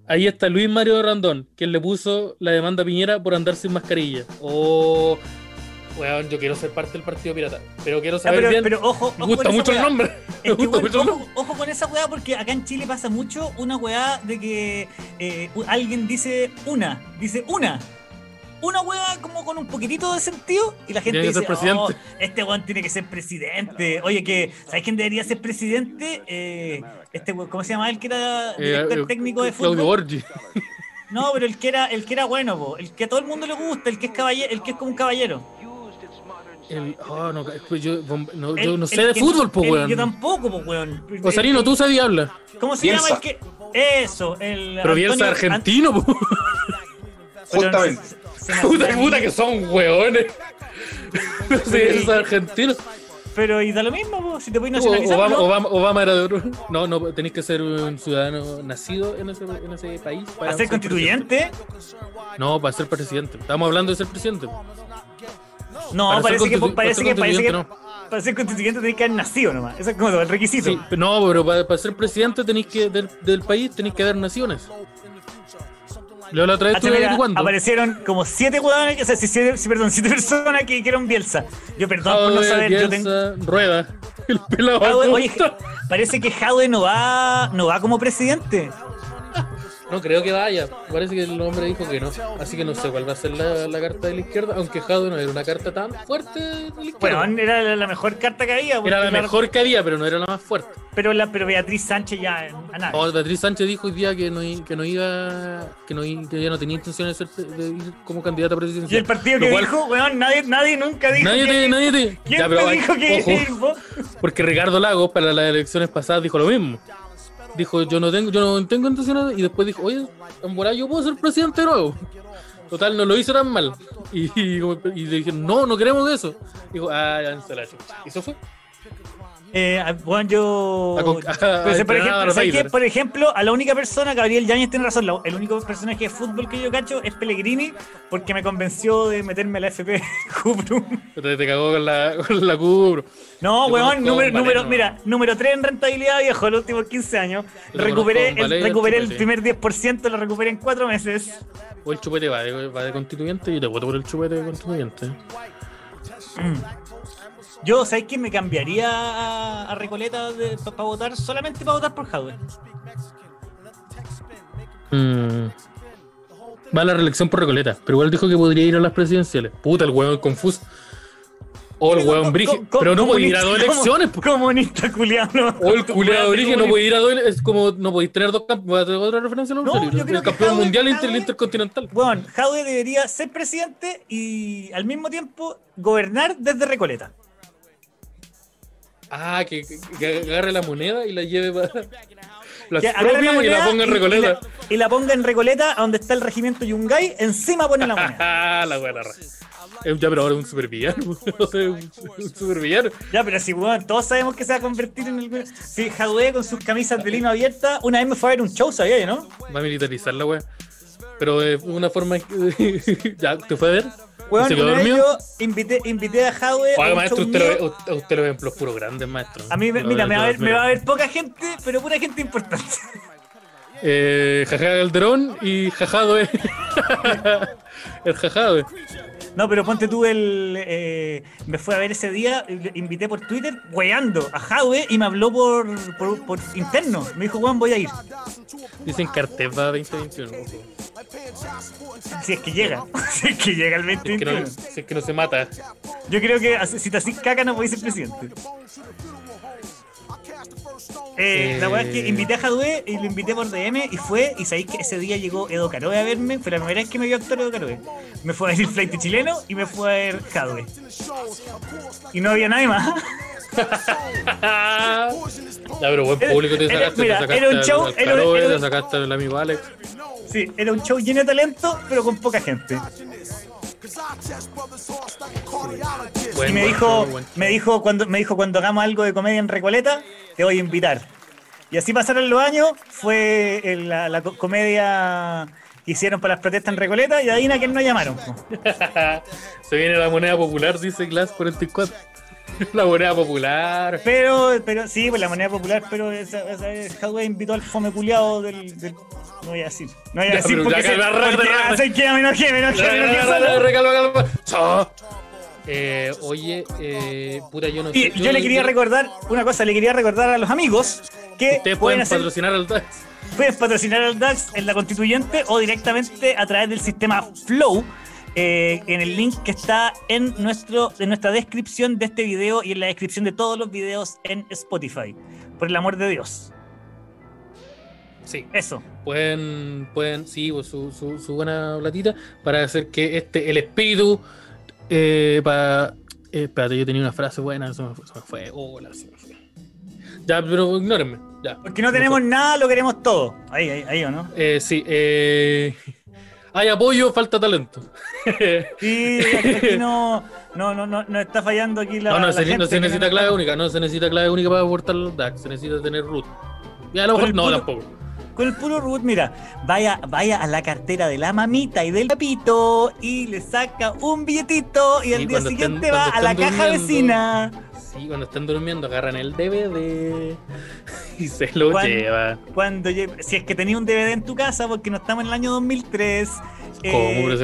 Ahí está Luis Mario Randón, quien le puso la demanda a Piñera por andar sin mascarilla. Oh, weón, yo quiero ser parte del Partido Pirata. Pero quiero Ah, saber pero, bien. pero ojo, me gusta mucho el nombre. Me Es que, gusta mucho el ojo, nombre. ojo con esa weá porque acá en Chile pasa mucho una weá de que eh, alguien dice una, dice una. Una weá como con un poquitito de sentido y la gente dice. "Oh, este weón tiene que ser presidente. Oye, que ¿sabes quién debería ser presidente? Eh, este ¿cómo se llama el que era director Eh, eh, técnico de Claudio fútbol? Borgi. No, pero el que era el que era bueno, po, el que a todo el mundo le gusta, el que es caballero, el que es como un caballero. El, oh, no, pues yo, no, El- yo no sé de fútbol, pues, el- weón. Yo tampoco, pues weón. Osarino, tú sabes habla. ¿Cómo se Bielsa. llama el que.? Eso, el. Pero bien Antonio- argentino, pues. Pero Justamente. Puta, puta que son weones. No sé, es argentino. Pero y da lo mismo, po, si te voy a O- nacionalizar. Obama, ¿no? Obama, Obama era de otro. No, no, tenéis que ser un ciudadano nacido en ese, en ese país. Para ¿A ser constituyente? presidente. No, para ser presidente. Estamos hablando de ser presidente. No, Para ser parece que, parece para que, ser parece que constituyente, para ser constituyente tenés que haber nacido nomás. Eso es como el requisito. Sí, no, pero para, para ser presidente tenéis que, del, del país tenéis que dar naciones. Leo la otra vez Ah, estuve averiguando. aparecieron como siete huevones, o sea, si siete, si, perdón, siete personas que dijeron Bielsa. Yo perdón por no Jadwe, saber, yo tengo. Bielsa, Rueda. El pelado Jadwe- oye, parece que Jadwe no va, no va como presidente. No creo que vaya. Parece que el hombre dijo que no. Así que no sé cuál va a ser la, la carta de la izquierda. Aunque Jadwe no era una carta tan fuerte de la izquierda. Bueno, era la, mejor carta que había. era la mejor que había, pero no era la más fuerte. Pero, la, pero Beatriz Sánchez ya a nada. Oh, Beatriz Sánchez dijo hoy día que no, que no iba. Que, no, que ella no tenía intención de, ser, de ir como candidata presidencial. y el partido que cual- dijo, weón, nadie, nadie nunca dijo. Nadie que- te, nadie te. ¿Quién Ya, pero te dijo que ojo, ir, porque Ricardo Lagos para las elecciones pasadas dijo lo mismo. Dijo, yo no tengo, yo no tengo intención de-", y después dijo, oye, en yo puedo ser presidente de nuevo. Total, no lo hizo tan mal. Y, y, le dijeron, no, no queremos eso. Dijo, ah, ya se la chucha. Y eso fue. Eh, ah, bueno, yo. A con- a- Pero, a por, ejemplo, a los ¿sabes qué? Raiders. por ejemplo, a la única persona, Gabriel Yáñez tiene razón, la- el único personaje de fútbol que yo cacho es Pellegrini, porque me convenció de meterme a la FP Cuprum. Te, te cagó con la, con la. No, Yo weón, número, número, mira, número 3 en rentabilidad viejo, los últimos 15 años. Yo Recuperé, el, recuperé el chupete. primer 10%, lo recuperé en 4 meses. O el chupete va de, va de constituyente y te voto por el chupete de constituyente. Yo, ¿sabes quién me cambiaría a, a Recoleta para votar? Solamente para votar por Jadwe. Mm. Va a la reelección por Recoleta, pero igual dijo que podría ir a las presidenciales. Puta, el hueón confuso. O el hueón Brige. Pero no puede ir a dos elecciones. po. Comunista culiano. O el culiado Brige no puede ir a dos elecciones. Es como no podéis tener dos campeones. Otra referencia a la No, yo El creo que campeón mundial inter, Jadwe- intercontinental. Bueno, Jadwe debería ser presidente y al mismo tiempo gobernar desde Recoleta. Ah, que, agarre la moneda y la lleve para. La y la ponga en Recoleta. Y la, y la ponga en Recoleta, a donde está el regimiento Yungay, encima pone la moneda. Ah, la buena. Eh, Ya, pero ahora es un supervillano. Un, un supervillano. Ya, pero si, weón, todos sabemos que se va a convertir en el. Si Jadwe con sus camisas de lino abiertas, una vez me fue a ver un show, ¿sabía, no? Va a militarizar la wea. Pero de una forma. ya, ¿te fue a ver? Weón, ¿Se quedó dormido? yo invité, invité a Jadwe. Oiga, maestro, usted lo, ve, usted, usted lo ve en los puros grandes, maestro. A mí, me- mira, me va, a ver, me mira. va a ver poca gente, pero pura gente importante. Eh, Jaja Calderón y Jajado, eh. El Jajado, eh. No, pero ponte tú el. eh, me fue a ver ese día, le invité por Twitter, weando a Jadwe y me habló por, por, por interno. Me dijo, weón, voy a ir. Dicen que Arteva 2021. ojo. Si es que llega. si es que llega el Si es, que 2021. no, si es que no se mata. Yo creo que si te haces caca no podés ser presidente. Eh, La weá es que invité a Jadwe y lo invité por DM y fue, y sabéis que ese día llegó Edo Caroe a verme, fue la primera vez que me vio actor Edo Caroe. Me fue a ver el flight chileno y me fue a ver Jadwe. Y no había nadie más. ya, pero buen Era- público te sacaste. mira, te sacaste era un show, al era- Caroe, era- te sacaste al amigo Alex. Sí, era un show lleno de talento, pero con poca gente. Buen, Y me buen dijo, buen me dijo cuando me dijo cuando hagamos algo de comedia en Recoleta, te voy a invitar. Y así pasaron los años, fue la, la co- comedia que hicieron para las protestas en Recoleta y adivina quién nos llamaron. Se viene la moneda popular, dice Glass 44. la moneda popular. Pero, pero sí, pues la moneda popular, pero esa, esa Hadwe invitó al fome culiado del, del- No voy a decir. No voy a decir porque, se, calma, porque calma. Eh, oye, eh, puta, yo no sé. Y yo le quería recordar una cosa, le quería recordar a los amigos que Ustedes pueden pueden hacer patrocinar al DAX. Puedes patrocinar al DAX en la constituyente o directamente a través del sistema Flow eh, en el link que está en, nuestro, en nuestra descripción de este video y en la descripción de todos los videos en Spotify. Por el amor de Dios. Sí. Eso. Pueden, pueden, sí, pues, su, su, su buena platita para hacer que este, el espíritu, eh, para. eh, espérate, yo tenía una frase buena, se me fue. Se me fue. Hola, se me fue. Ya, pero ignórenme. Ya. Porque no tenemos nada, lo queremos todo. Ahí, ahí, ahí o no. Eh, sí, eh, hay apoyo, falta talento. Sí, aquí no, no, no, no, no está fallando aquí la. no, no, la se, gente no se necesita clave única, no se necesita clave única para aportar el DAX, se necesita tener root. Y a lo mejor no, tampoco. Con el puro root, mira, vaya, vaya a la cartera de la mamita y del papito y le saca un billetito y Sí, al día siguiente va a la caja vecina. Sí, cuando están durmiendo agarran el DVD y se lo Cuando- llevan. Cuando lle- si es que tenía un DVD en tu casa, porque no estamos en el año 2003. ¿Cómo? ¿Pero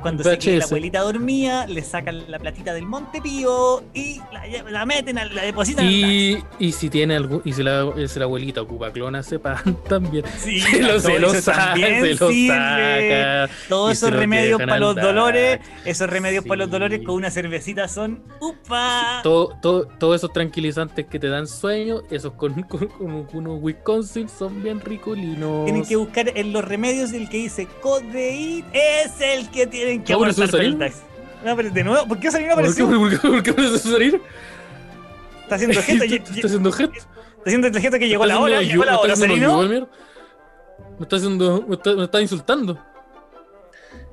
cuando se queda la VHS. abuelita dormía, le sacan la platita del Montepío y la, la meten, la depositan. Y, y si tiene algún, y si la, si la abuelita ocupa clona sepan también. Sí, Se lo, todo se lo saca, se lo saca. Todos esos remedios para los dolores, esos remedios para los dolores con una cervecita son ¡upa! Todo, todo- todos esos tranquilizantes que te dan sueño, esos con, con, con unos Wisconsin son bien ricolinos. Tienen que buscar en los remedios el que dice codeín es el que tienen que ¿No, por eso aportar para el salir? DAX. No, pero de nuevo, ¿por qué salió no ¿Por qué, apareció? por qué, por qué me haces salir? Está haciendo gente, ¿Estás está haciendo está gesto que llegó la ¿Está hora, llegó la hora? Me está haciendo. Me está, me está insultando.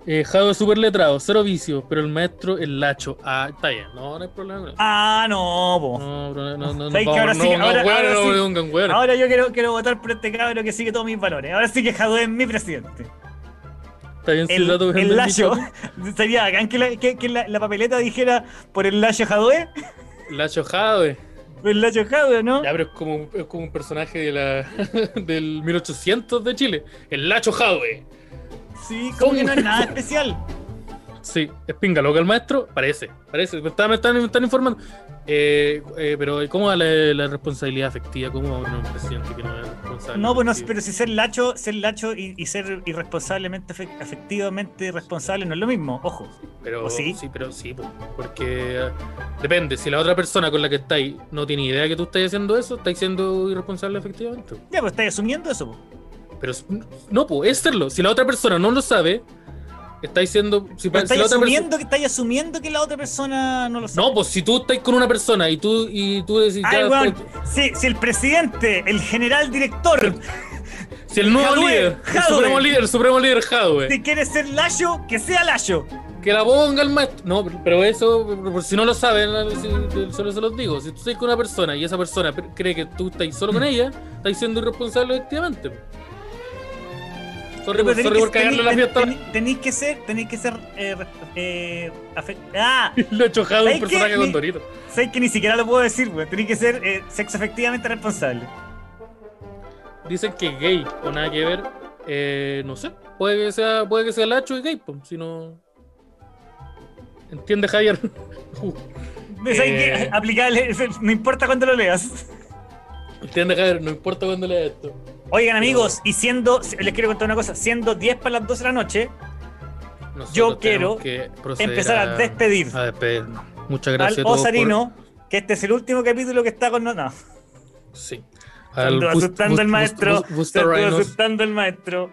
Eh, Jado es súper letrado, cero vicio, pero el maestro, el lacho. Ah, está bien, no, no hay problema. Ah, no, po. No, no, no, no, no, ¿Sabes que vamos, ahora no, sí- no, ahora- weón, ahora no, sí- me pongan weón. Ahora yo quiero, quiero votar por este cabro que sigue todos mis valores. Ahora sí que Jadwe es mi presidente. Está bien, si El, dato el. Sería bacán que, la, que, que la, la papeleta dijera por el lacho Jadwe. Lacho Jade. Por el lacho Jadwe, ¿no? Ya, pero es como, un- es como un personaje de la, del 1800 de Chile. El Lacho Jade. Sí, como que no es nada especial. Sí, es pinga loca el maestro, parece, parece, me están, me están, me están informando. Eh, eh, pero ¿cómo va la, la responsabilidad afectiva? ¿Cómo va un presidente que no es responsable? No, pues pero si ser lacho, ser lacho y, y ser irresponsablemente, efectivamente responsable no es lo mismo, ojo. Pero ¿o sí? pero sí, po, porque eh, depende, si la otra persona con la que estáis no tiene idea que tú estás haciendo eso, estáis siendo irresponsable efectivamente. Ya, pues estáis asumiendo eso. po. Pero no, pues es serlo. Si la otra persona no lo sabe, estáis siendo... Si, Pero estáis asumiendo, que, estáis asumiendo que la otra persona no lo sabe. No, pues si tú estás con una persona y tú, y tú decís... Ay, ya, weón, pues, si, si el presidente, el general director, si el nuevo Jadwe, líder, el supremo líder, el supremo líder Jadwe, si quiere ser lacho, que sea lacho. Que la ponga el maestro. No, pero eso, por si no lo saben, si- solo se los digo. Si tú estás con una persona y esa persona cree que tú estás solo con ella, estás siendo irresponsable efectivamente. Sorry, por, tenéis sorry que- por cagarle la fiesta. tenéis- que ser, tenéis que ser eh, eh, ah, Lo he chojado un personaje con Dorito. sabes que ni siquiera lo puedo decir, güey. Tenéis que ser eh, sexo efectivamente responsable. Dicen que gay o nada que ver. Eh, no sé. Puede que sea, puede que sea lacho y gay, pues, si no. ¿Entiende Javier? Uh, ¿Sabes Eh. qué? Aplicable, no importa cuándo lo leas. ¿Entiende Javier? No importa cuándo lea esto. Oigan, amigos, y siendo, les quiero contar una cosa, siendo 10 para las 12 de la noche, Nosotros Yo quiero que empezar a despedir A despedirnos. Muchas gracias al a todos. Osarino, que este es el último capítulo que está con nosotros. No, Sí. anduvo Bus- asustando Bus- Bus- maestro. Bus- asustando el maestro.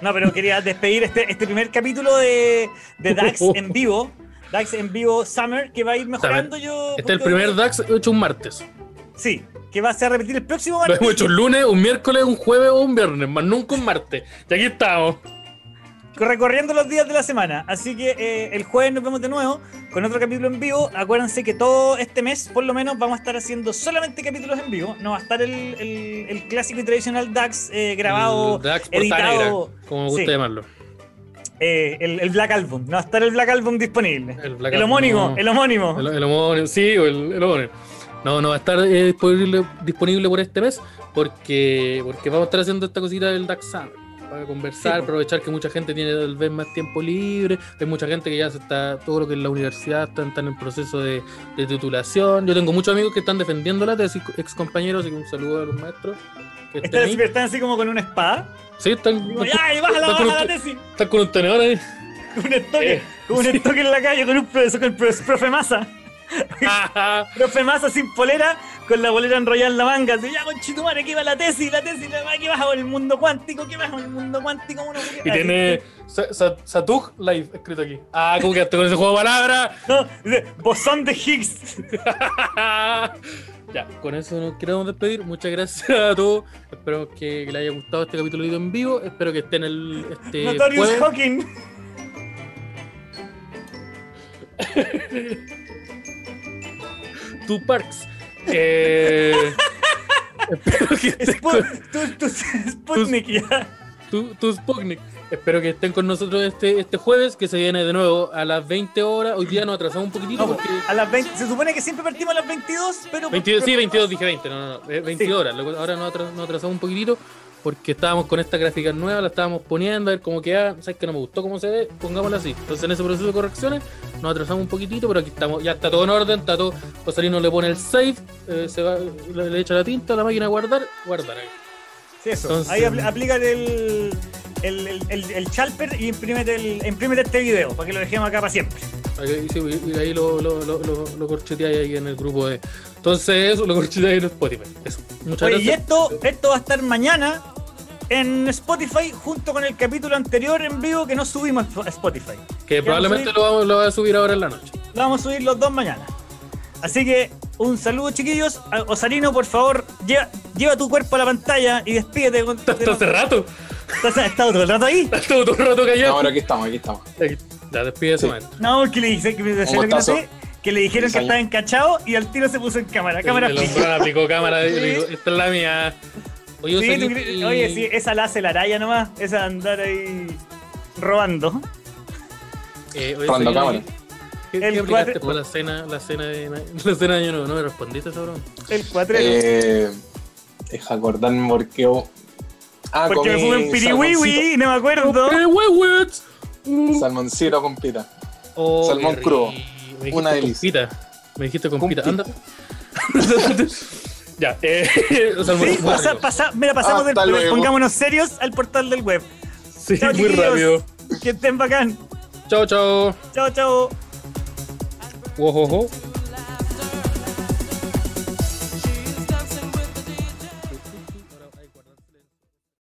No, pero quería despedir este, este primer capítulo de, de Dax en vivo. Dax en vivo Summer, que va a ir mejorando yo. Este es el primer DAX hecho un martes. Sí, que va a ser repetir el próximo Lo martes. hemos hecho un lunes, un miércoles, un jueves o un viernes, más nunca un martes. Y aquí estamos. recorriendo los días de la semana. Así que eh, el jueves nos vemos de nuevo con otro capítulo en vivo. Acuérdense que todo este mes, por lo menos, vamos a estar haciendo solamente capítulos en vivo. No va a estar el, el- el clásico y tradicional DAX eh, grabado, DAX negra, editado. como me gusta Sí. llamarlo. eh, el, el Black Album. No va a estar el Black Album disponible. El Black homónimo, no. el homónimo. El, homónimo, sí, el homónimo. No, no va a estar eh, disponible, disponible por este mes porque, porque vamos a estar haciendo esta cosita del Summer, Para conversar, Sí, aprovechar que mucha gente tiene tal vez más tiempo libre, hay mucha gente que ya se está, todo lo que es la universidad están, están en proceso de, de titulación. Yo tengo muchos amigos que están defendiendo la tesis, ex compañeros, así que un saludo a los maestros. Que Están, así- están así como con una espada. Sí, están, Digo, están, ¡Ay, bájala, están con un- tesis! están con un tenedor ahí. Con un estoque, Eh, con un sí. estoque en la calle, con un profesor, con el profe Massa. Profe Massa sin polera, con la polera enrollada en la manga. Así, ya, conchitumare, aquí va la tesis, la tesis, la, aquí vas con el mundo cuántico, aquí vas con el mundo cuántico. Uno, y tiene Sa- Sa- Satug Live escrito aquí. Ah, ¿cómo quedaste con ese juego de palabras? No, dice, bosón de Higgs. ya, con eso nos queremos despedir. Muchas gracias a todos. Espero que, que les haya gustado este capítulo en vivo. Espero que estén el este Notorious. Hawking. Two Parks. Eh, espero que estén con Spu- tu, tu, Sputnik, ya. tu, tu Sputnik. Espero que estén con nosotros este, este jueves, que se viene de nuevo a las 20 horas. Hoy día nos atrasamos un poquitito No, porque. a las 20, se supone que siempre partimos a las 22, pero. 22, sí, 22, dije 20, no, no, no, eh, 22 Sí. horas. Ahora nos atrasamos un poquitito porque estábamos con esta gráfica nueva, la estábamos poniendo, a ver cómo queda. Sabes que no me gustó cómo se ve, pongámosla así. Entonces, en ese proceso de correcciones, nos atrasamos un poquitito, pero aquí estamos, ya está todo en orden, está todo. Rosalino le pone el save, eh, se va, le, le echa la tinta a la máquina a guardar, guardar ahí. Sí, eso. Entonces- Ahí apl- aplican el. El, el, el, el Chalper y imprímete, el, imprímete este video para que lo dejemos acá para siempre. Ahí, sí, y ahí lo, lo, lo, lo, lo corcheteáis ahí en el grupo de. Entonces, eso lo corcheteáis en Spotify. Eso. Muchas Oye, y gracias. esto, esto va a estar mañana en Spotify junto con el capítulo anterior en vivo que no subimos a Spotify. Que vamos probablemente subir- lo vamos, lo voy a subir ahora en la noche. Lo vamos a subir los dos mañana. Así que un saludo chiquillos. A- Osarino, por favor, lleva, lleva tu cuerpo a la pantalla y despídete. con- Hasta hace rato. ¿Estás estado todo el rato ahí? Todo, todo el rato callado. Ahora aquí estamos, aquí estamos. Aquí, Ya, despide Sí. maestro. No, porque le dije que, me- ¿sabes lo que le dijeron que estaba encachado y al tiro se puso en cámara. Cámara el, aplicó cámara. y Sí. dijo, Esta es la mía. Oye, Sí, ¿tú y- Oye, sí, esa la hace la araya nomás. Esa de andar ahí robando. eh, oye, Robando cámara. ¿Qué, El qué cuatro- por la cena, la cena de la cena de año nuevo? No me respondiste esa broma. El cuatrero. Eh, deja acordarme porque. Ah, porque me fumé un piriwiwi y no me acuerdo. Salmoncito, con pita. Oh, Salmón crudo. rico. Me dijiste Una con delicia. pita. Me dijiste con Con pita. pita. Anda. ya, eh. salmón Sí, muy pasa, pasa, mira, pasamos Hasta del luego. pongámonos serios al portal del web. Sí, Chao, muy rápido. Que estén bacán. Chao, chao. Chao, chao. Ojo, ojo.